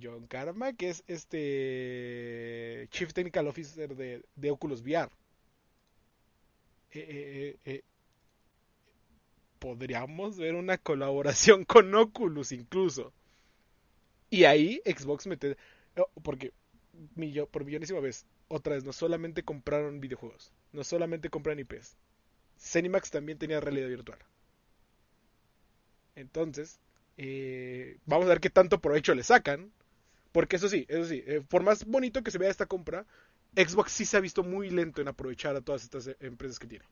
John Carmack es este Chief Technical Officer de, de Oculus VR. Eh, eh, eh, podríamos ver una colaboración con Oculus incluso. Y ahí Xbox mete... Porque por millonésima vez, otra vez, no solamente compraron videojuegos, no solamente compran IPs, Cenimax también tenía realidad virtual. Entonces, eh, vamos a ver qué tanto provecho le sacan. Porque eso sí, eso sí, eh, por más bonito que se vea esta compra, Xbox sí se ha visto muy lento en aprovechar a todas estas eh, empresas que tiene.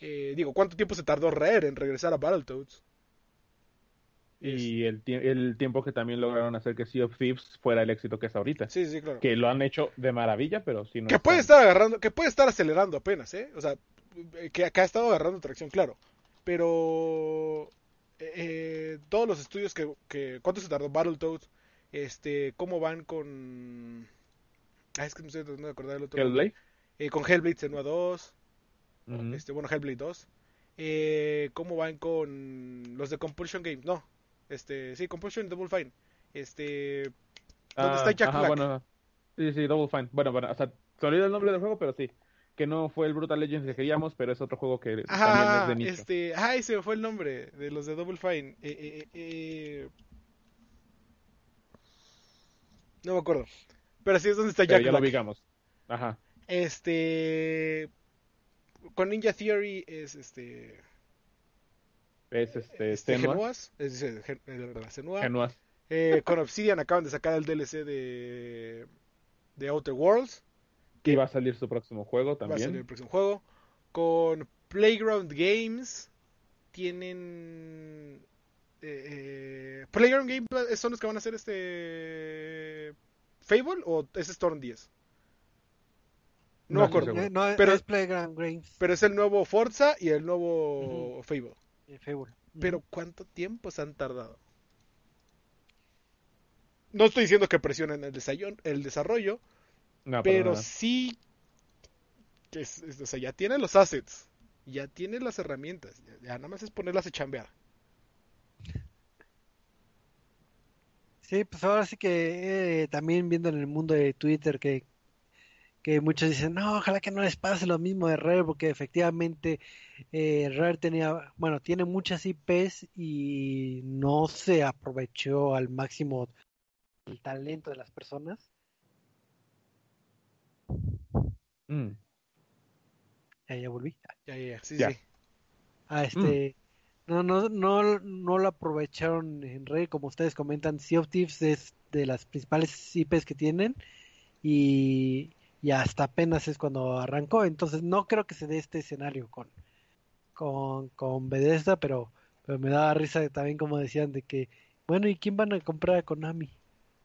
Eh, digo, ¿cuánto tiempo se tardó Rare en regresar a Battletoads? Y el, el tiempo que también lograron hacer que Sea of Thieves fuera el éxito que es ahorita. Sí, sí, claro. Que lo han hecho de maravilla, pero sí no Que es puede tan- estar agarrando, que puede estar acelerando apenas, ¿eh? O sea, que acá ha estado agarrando tracción, claro. Pero eh, todos los estudios que, que ¿cuánto se tardó Battletoads? Este, cómo van con Ah, es que me estoy tratando de acordar del otro. Hellblade. Eh, con Hellblade Senua 2, Ujú. este, bueno, Hellblade 2. Eh, cómo van con los de Compulsion Games, no. Este, sí, Compulsion y Double Fine. Este, ¿dónde Ah, está Jack ajá, Black? bueno, sí, sí, Double Fine. Bueno, bueno, o sea, se olvida el nombre del juego, pero sí. Que no fue el Brutal Legends que queríamos, pero es otro juego que también Ajá, es de nicho. este, ay, se me fue el nombre de los de Double Fine. Eh, eh, eh, eh, No me acuerdo. Pero sí es donde está Pero Jack ya lo ubicamos. Ajá. Este, con Ninja Theory es este, Es este, este Genuas, es decir, Gen- eh, la Senua. Genuas. Eh, con Obsidian acaban de sacar el DLC de de Outer Worlds. Y va a salir su próximo juego Va a salir el también. próximo juego. Con Playground Games tienen. eh, eh, Playground Games son los que van a hacer este. Fable o es Storm 10? No, No me acuerdo. Eh, no, Pero- es Playground Games. Pero es el nuevo Forza y el nuevo eh, Fable. Pero ¿cuánto tiempo se han tardado? No estoy diciendo que presionen el, desayo- el desarrollo, No, pero nada. sí que es- es- o sea, ya tiene los assets, ya tiene las herramientas, ya, ya nada más es ponerlas a chambear. Sí, pues ahora sí que eh, también viendo en el mundo de Twitter que, que muchos dicen, no, ojalá que no les pase lo mismo de Rare, porque efectivamente eh, Rare tenía, bueno, tiene muchas IPs y no se aprovechó al máximo el talento de las personas. Mm. Ya, ya volví. Ya, ya, ya, sí, Ya. sí. Ah, este, no, no, no, no lo aprovecharon en Rare, como ustedes comentan, Sea of Thieves es de las principales IPs que tienen y, y hasta apenas es cuando arrancó, entonces no creo que se dé este escenario con, con, con Bethesda, pero, pero me daba risa también como decían de que, bueno, ¿y quién van a comprar a Konami?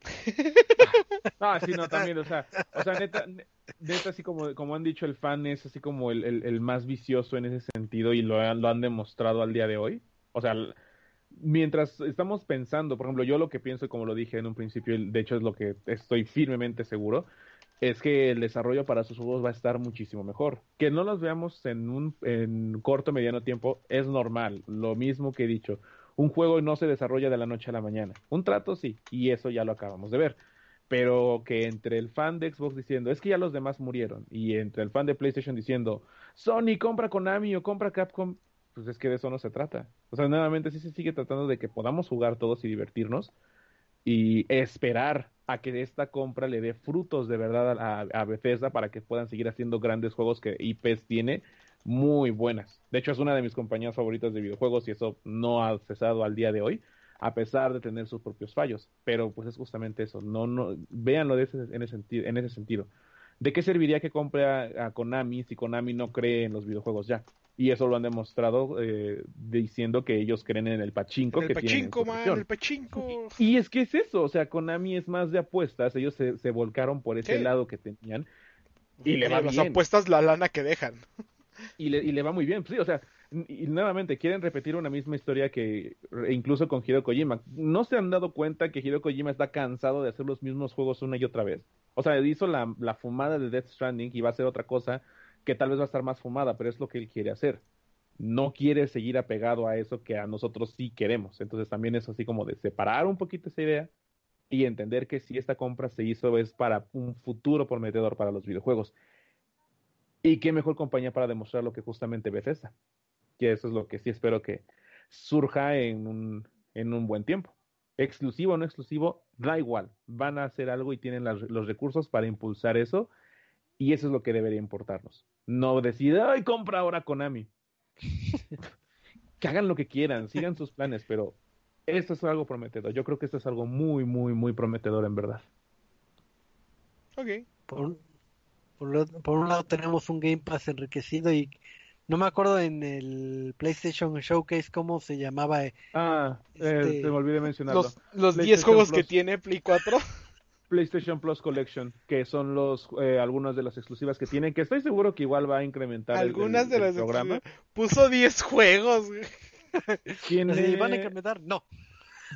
Ah, sí, no, también, o sea, o sea, neta, ne- neta, así como, como han dicho, el fan es así como el, el, el más vicioso en ese sentido y lo han, lo han demostrado al día de hoy. O sea, mientras estamos pensando, por ejemplo, yo lo que pienso, como lo dije en un principio, de hecho es lo que estoy firmemente seguro, es que el desarrollo para sus juegos va a estar muchísimo mejor. Que no los veamos en un en corto mediano tiempo es normal, lo mismo que he dicho. Un juego no se desarrolla de la noche a la mañana. Un trato sí, y eso ya lo acabamos de ver pero que entre el fan de Xbox diciendo, es que ya los demás murieron, y entre el fan de PlayStation diciendo, Sony, compra Konami o compra Capcom, pues es que de eso no se trata. O sea, nuevamente sí se sigue tratando de que podamos jugar todos y divertirnos y esperar a que esta compra le dé frutos de verdad a, a Bethesda para que puedan seguir haciendo grandes juegos que IPs tiene muy buenas. De hecho, es una de mis compañías favoritas de videojuegos y eso no ha cesado al día de hoy a pesar de tener sus propios fallos. Pero pues es justamente eso. No, no, véanlo de ese, en, ese sentido, en ese sentido. ¿De qué serviría que compre a, a Konami si Konami no cree en los videojuegos ya? Y eso lo han demostrado eh, diciendo que ellos creen en el pachinko el que pachinko, man, el pachinko. Y es que es eso, o sea, Konami es más de apuestas, ellos se, se volcaron por ese lado que tenían y le va las bien. apuestas la lana que dejan. y le, y le va muy bien. Sí, o sea, y, nuevamente quieren repetir una misma historia que re- incluso con Hideo Kojima. ¿No se han dado cuenta que Hideo Kojima está cansado de hacer los mismos juegos una y otra vez? O sea, hizo la, la fumada de Death Stranding y va a hacer otra cosa que tal vez va a estar más fumada, pero es lo que él quiere hacer. No quiere seguir apegado a eso que a nosotros sí queremos. Entonces también es así como de separar un poquito esa idea y entender que si esta compra se hizo es para un futuro prometedor para los videojuegos. Y qué mejor compañía para demostrar lo que justamente Bethesda. Que eso es lo que sí espero que surja en un, en un buen tiempo. Exclusivo o no exclusivo, da igual. Van a hacer algo y tienen los recursos para impulsar eso. Y eso es lo que debería importarnos. No decir, ay, compra ahora Konami. que hagan lo que quieran, sigan sus planes, pero esto es algo prometedor. Yo creo que esto es algo muy, muy, muy prometedor en verdad. Ok. Por, un- por, por un lado tenemos un Game Pass enriquecido y no me acuerdo en el PlayStation Showcase cómo se llamaba. eh, Ah, eh, Este, se me olvidé mencionarlo. Los, los 10 PlayStation juegos que tiene Play 4. PlayStation Plus Collection, que son los eh, algunas de las exclusivas que tienen, que estoy seguro que igual va a incrementar el- Algunas el- de el las programa. Puso 10 juegos. Tiene ¿Van a incrementar? No.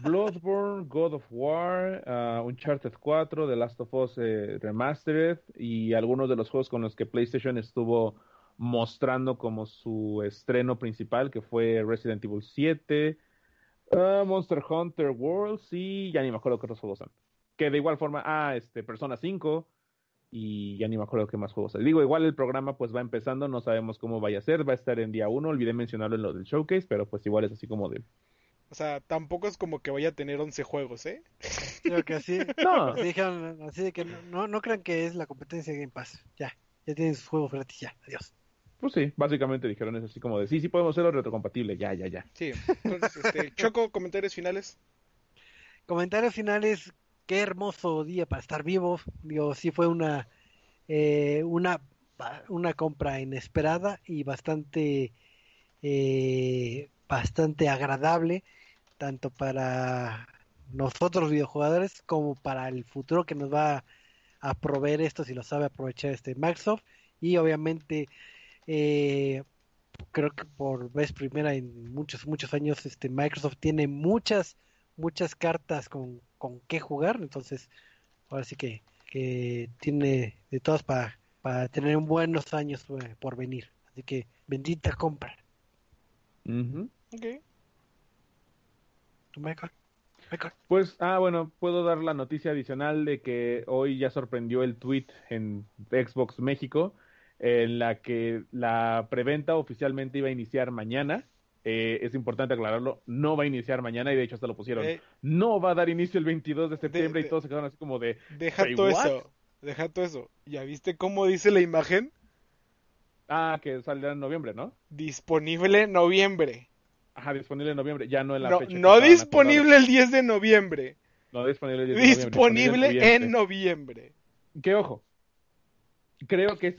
Bloodborne, God of War, uh, Uncharted 4, The Last of Us eh, Remastered y algunos de los juegos con los que PlayStation estuvo mostrando como su estreno principal, que fue Resident Evil 7, uh, Monster Hunter Worlds y ya ni me acuerdo qué otros juegos son. Que de igual forma, ah, este, Persona 5 y ya ni me acuerdo qué más juegos hay. Digo, igual el programa pues va empezando, no sabemos cómo vaya a ser, va a estar en día 1, olvidé mencionarlo en lo del showcase, pero pues igual es así como de... O sea, tampoco es como que vaya a tener 11 juegos, ¿eh? Creo que así. No, así dijeron, así de que no, no, no crean que es la competencia de Game Pass. Ya, ya tienen sus juegos gratis, ya. Adiós. Pues sí, básicamente dijeron eso así como de, sí, sí podemos hacerlo retrocompatible, ya, ya, ya. Sí. Entonces, este, Choco, comentarios finales. Comentarios finales, qué hermoso día para estar vivo. Digo, sí fue una eh, una una compra inesperada y bastante eh, bastante agradable tanto para nosotros videojugadores como para el futuro que nos va a proveer esto si lo sabe aprovechar este Microsoft y obviamente eh, creo que por vez primera en muchos muchos años este Microsoft tiene muchas muchas cartas con, con qué jugar, entonces ahora sí que, que tiene de todas para para tener buenos años eh, por venir. Así que bendita compra. Michael. Pues, ah, bueno, puedo dar la noticia adicional de que hoy ya sorprendió el tweet en Xbox México en la que la preventa oficialmente iba a iniciar mañana. Eh, es importante aclararlo, no va a iniciar mañana y de hecho hasta lo pusieron. Eh, No va a dar inicio el 22 de septiembre de- y todos se quedaron así como de, deja todo what? eso. Deja todo eso. ¿Ya viste cómo dice la imagen? ah, que saldrá en noviembre, ¿no? Disponible en noviembre. Ajá, disponible en noviembre, ya no en la No, fecha. no disponible el 10 de noviembre. No disponible el 10 de noviembre, Disponible en noviembre. que ojo, creo que es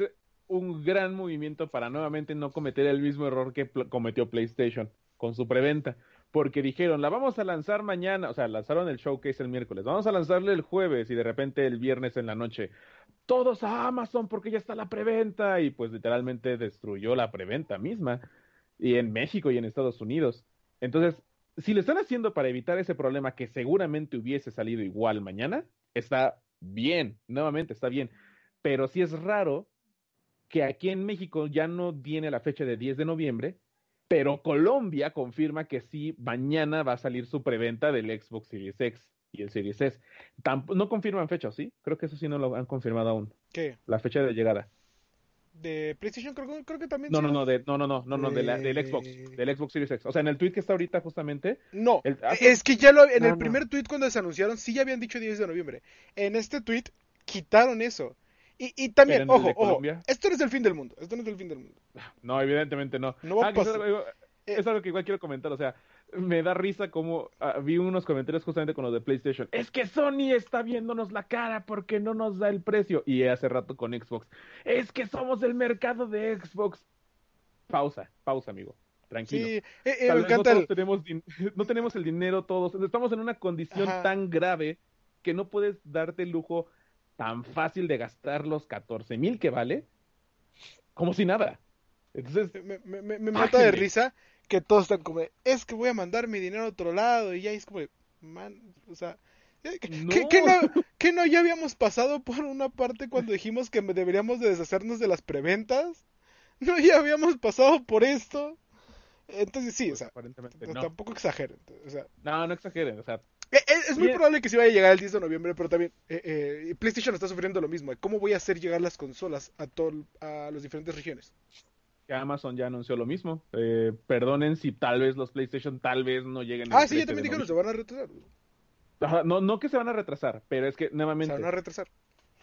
un gran movimiento para nuevamente no cometer el mismo error que cometió PlayStation con su preventa, porque dijeron, la vamos a lanzar mañana, o sea, lanzaron el showcase el miércoles, vamos a lanzarle el jueves y de repente el viernes en la noche, todos a Amazon porque ya está la preventa y pues literalmente destruyó la preventa misma y en México y en Estados Unidos. Entonces, si lo están haciendo para evitar ese problema que seguramente hubiese salido igual mañana, está bien, nuevamente está bien. Pero sí es raro que aquí en México ya no viene la fecha de 10 de noviembre, pero Colombia confirma que sí, mañana va a salir su preventa del Xbox Series X y el Series S. Tamp- no confirman fecha, ¿sí? Creo que eso sí no lo han confirmado aún, ¿Qué? la fecha de llegada. De PlayStation creo, creo que también. No, no, no, de, no, no, no, no, no, de la- del. Xbox, del Xbox Series X. O sea, en el tweet que está ahorita justamente, No, El- hace- es que ya lo en No, el no. primer tweet cuando se anunciaron sí ya habían dicho 10 de noviembre. En este tweet quitaron eso. Y, y también, ojo, ojo, Colombia. esto no es el fin del mundo, esto no es el fin del mundo. no, evidentemente no. No va a Ah, pasar. algo- Eh. es algo que igual quiero comentar, o sea, me da risa como ah, vi unos comentarios justamente con los de PlayStation. Es que Sony está viéndonos la cara porque no nos da el precio. Y hace rato con Xbox. Es que somos el mercado de Xbox. Pausa, pausa, amigo. Tranquilo. Sí, eh, eh, me no, el... tenemos no tenemos el dinero todos. Estamos en una condición Ajá. tan grave que no puedes darte el lujo tan fácil de gastar los 14 mil que vale como si nada. Entonces, Me, me- me- me mata de risa que todos están como, de, es que voy a mandar mi dinero a otro lado y ya es como, de, man, o sea, eh, ¿qué, No. qué- qué no, qué no ya habíamos pasado por una parte cuando dijimos que deberíamos de deshacernos de las preventas? ¿No ya habíamos pasado por esto? Entonces sí, o sea, t- no. tampoco exageren. O sea, No, no exageren. O sea, eh, eh, es muy probable que sí vaya a llegar el 10 de noviembre, pero también eh, eh, PlayStation está sufriendo lo mismo. ¿Cómo voy a hacer llegar las consolas a, todo, a las diferentes regiones? Amazon ya anunció lo mismo. Eh, perdonen si tal vez los PlayStation tal vez no lleguen. Ah, sí, 13 ya también dijeron, se van a retrasar. Ajá, no, no que se van a retrasar, pero es que Se nuevamente van a retrasar.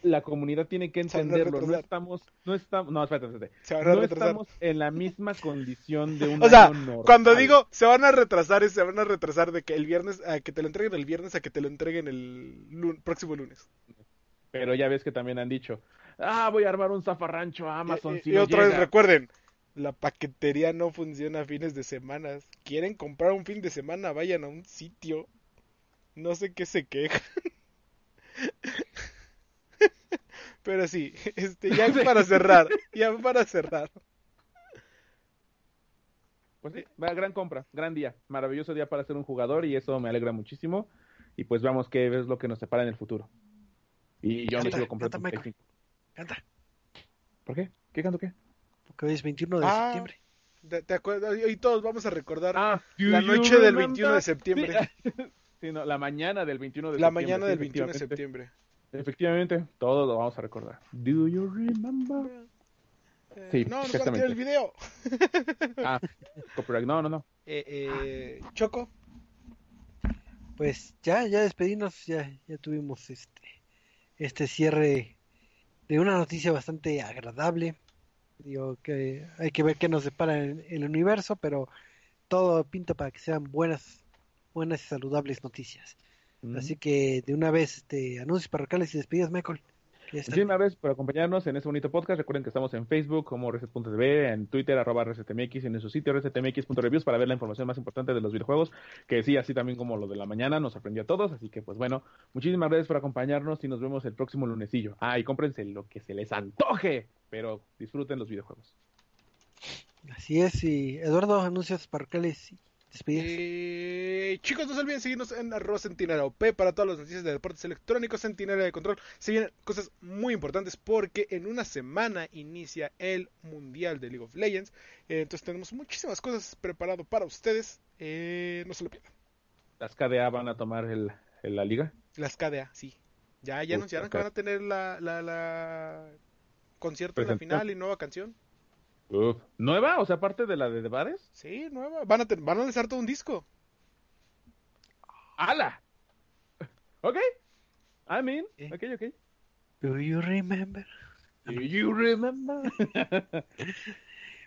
La comunidad tiene que entenderlo. No estamos, no estamos, no, espérate, espérate. Se van a No retrasar. estamos en la misma condición de un O sea, año normal. Cuando digo se van a retrasar, es se van a retrasar de que el viernes, a que te lo entreguen el viernes a que te lo entreguen el lun- próximo lunes. Pero ya ves que también han dicho, ah, voy a armar un zafarrancho a Amazon y si y no otra vez llega". recuerden, la paquetería no funciona a fines de semana. ¿Quieren comprar un fin de semana? Vayan a un sitio. No sé qué se quejan. Pero sí, este, ya para cerrar, ya para cerrar. Pues sí, va, gran compra, gran día, maravilloso día para ser un jugador y eso me alegra muchísimo. Y pues vamos qué es lo que nos separa en el futuro. Y yo me Canta, quiero comprar canta, un Michael. Play 5. Canta, ¿Por qué? ¿Qué canto qué? porque hoy es 21 de Ah, septiembre. ¿Te, te acuerdas? Y todos vamos a recordar Ah, la noche del remember? 21 de septiembre. Sí, sí, no, la mañana del 21 de La septiembre. mañana sí, del 21 de septiembre. Efectivamente, todos lo vamos a recordar. Do you remember? Eh, Sí, no, tirar el video. Ah, copyright. No, no, no. Eh, eh, Choco, Pues ya, ya despedimos, ya, ya tuvimos este, este cierre de una noticia bastante agradable. Digo que hay que ver qué nos depara en el universo, pero todo pinta para que sean buenas, buenas y saludables noticias. Mm. Así que de una vez, este, anuncios parroquiales y despedidas, Michael. están. Muchísimas gracias por acompañarnos en este bonito podcast. Recuerden que estamos en Facebook como Reset.tv, en Twitter, arroba ResetMX, en nuestro sitio resetmx.reviews para ver la información más importante de los videojuegos, que sí, así también como lo de la mañana, nos sorprendió a todos. Así que, pues bueno, muchísimas gracias por acompañarnos y nos vemos el próximo lunesillo. Ah, y cómprense lo que se les antoje, pero disfruten los videojuegos. Así es, y Eduardo, anuncios parroquiales. Eh, chicos, no se olviden seguirnos en arroba Centinela OP para todas las noticias de deportes electrónicos, Centinela de Control. Se vienen cosas muy importantes porque en una semana inicia el Mundial de League of Legends. Eh, entonces tenemos muchísimas cosas preparado para ustedes. Eh, no se lo pierdan. Las KDA van a tomar el, el- la liga. Las KDA, sí. Ya, ya Uf, anunciaron que van a tener la, la, la concierto de la final y nueva canción. Uf. ¿Nueva? O sea, aparte de la de Bares. Sí, nueva. Van a, ten- van a lanzar todo un disco. ¡Hala! Ok. I mean, Eh. ok, ok. Do you remember? Do you remember?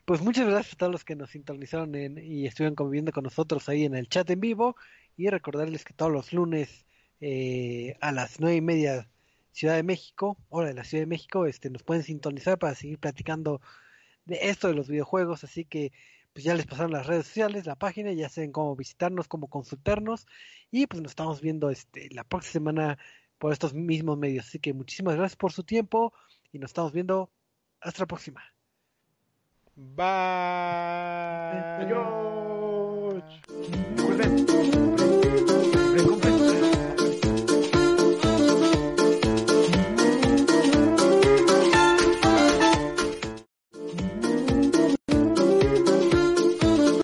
Pues muchas gracias a todos los que nos sintonizaron en- y estuvieron conviviendo con nosotros ahí en el chat en vivo. Y recordarles que todos los lunes eh, a las nueve y media Ciudad de México, hora de la Ciudad de México, este, nos pueden sintonizar para seguir platicando de esto de los videojuegos. Así que pues ya les pasaron las redes sociales, la página, ya saben cómo visitarnos, cómo consultarnos. Y pues nos estamos viendo este, la próxima semana por estos mismos medios. Así que muchísimas gracias por su tiempo y nos estamos viendo. Hasta la próxima. Bye. Adiós.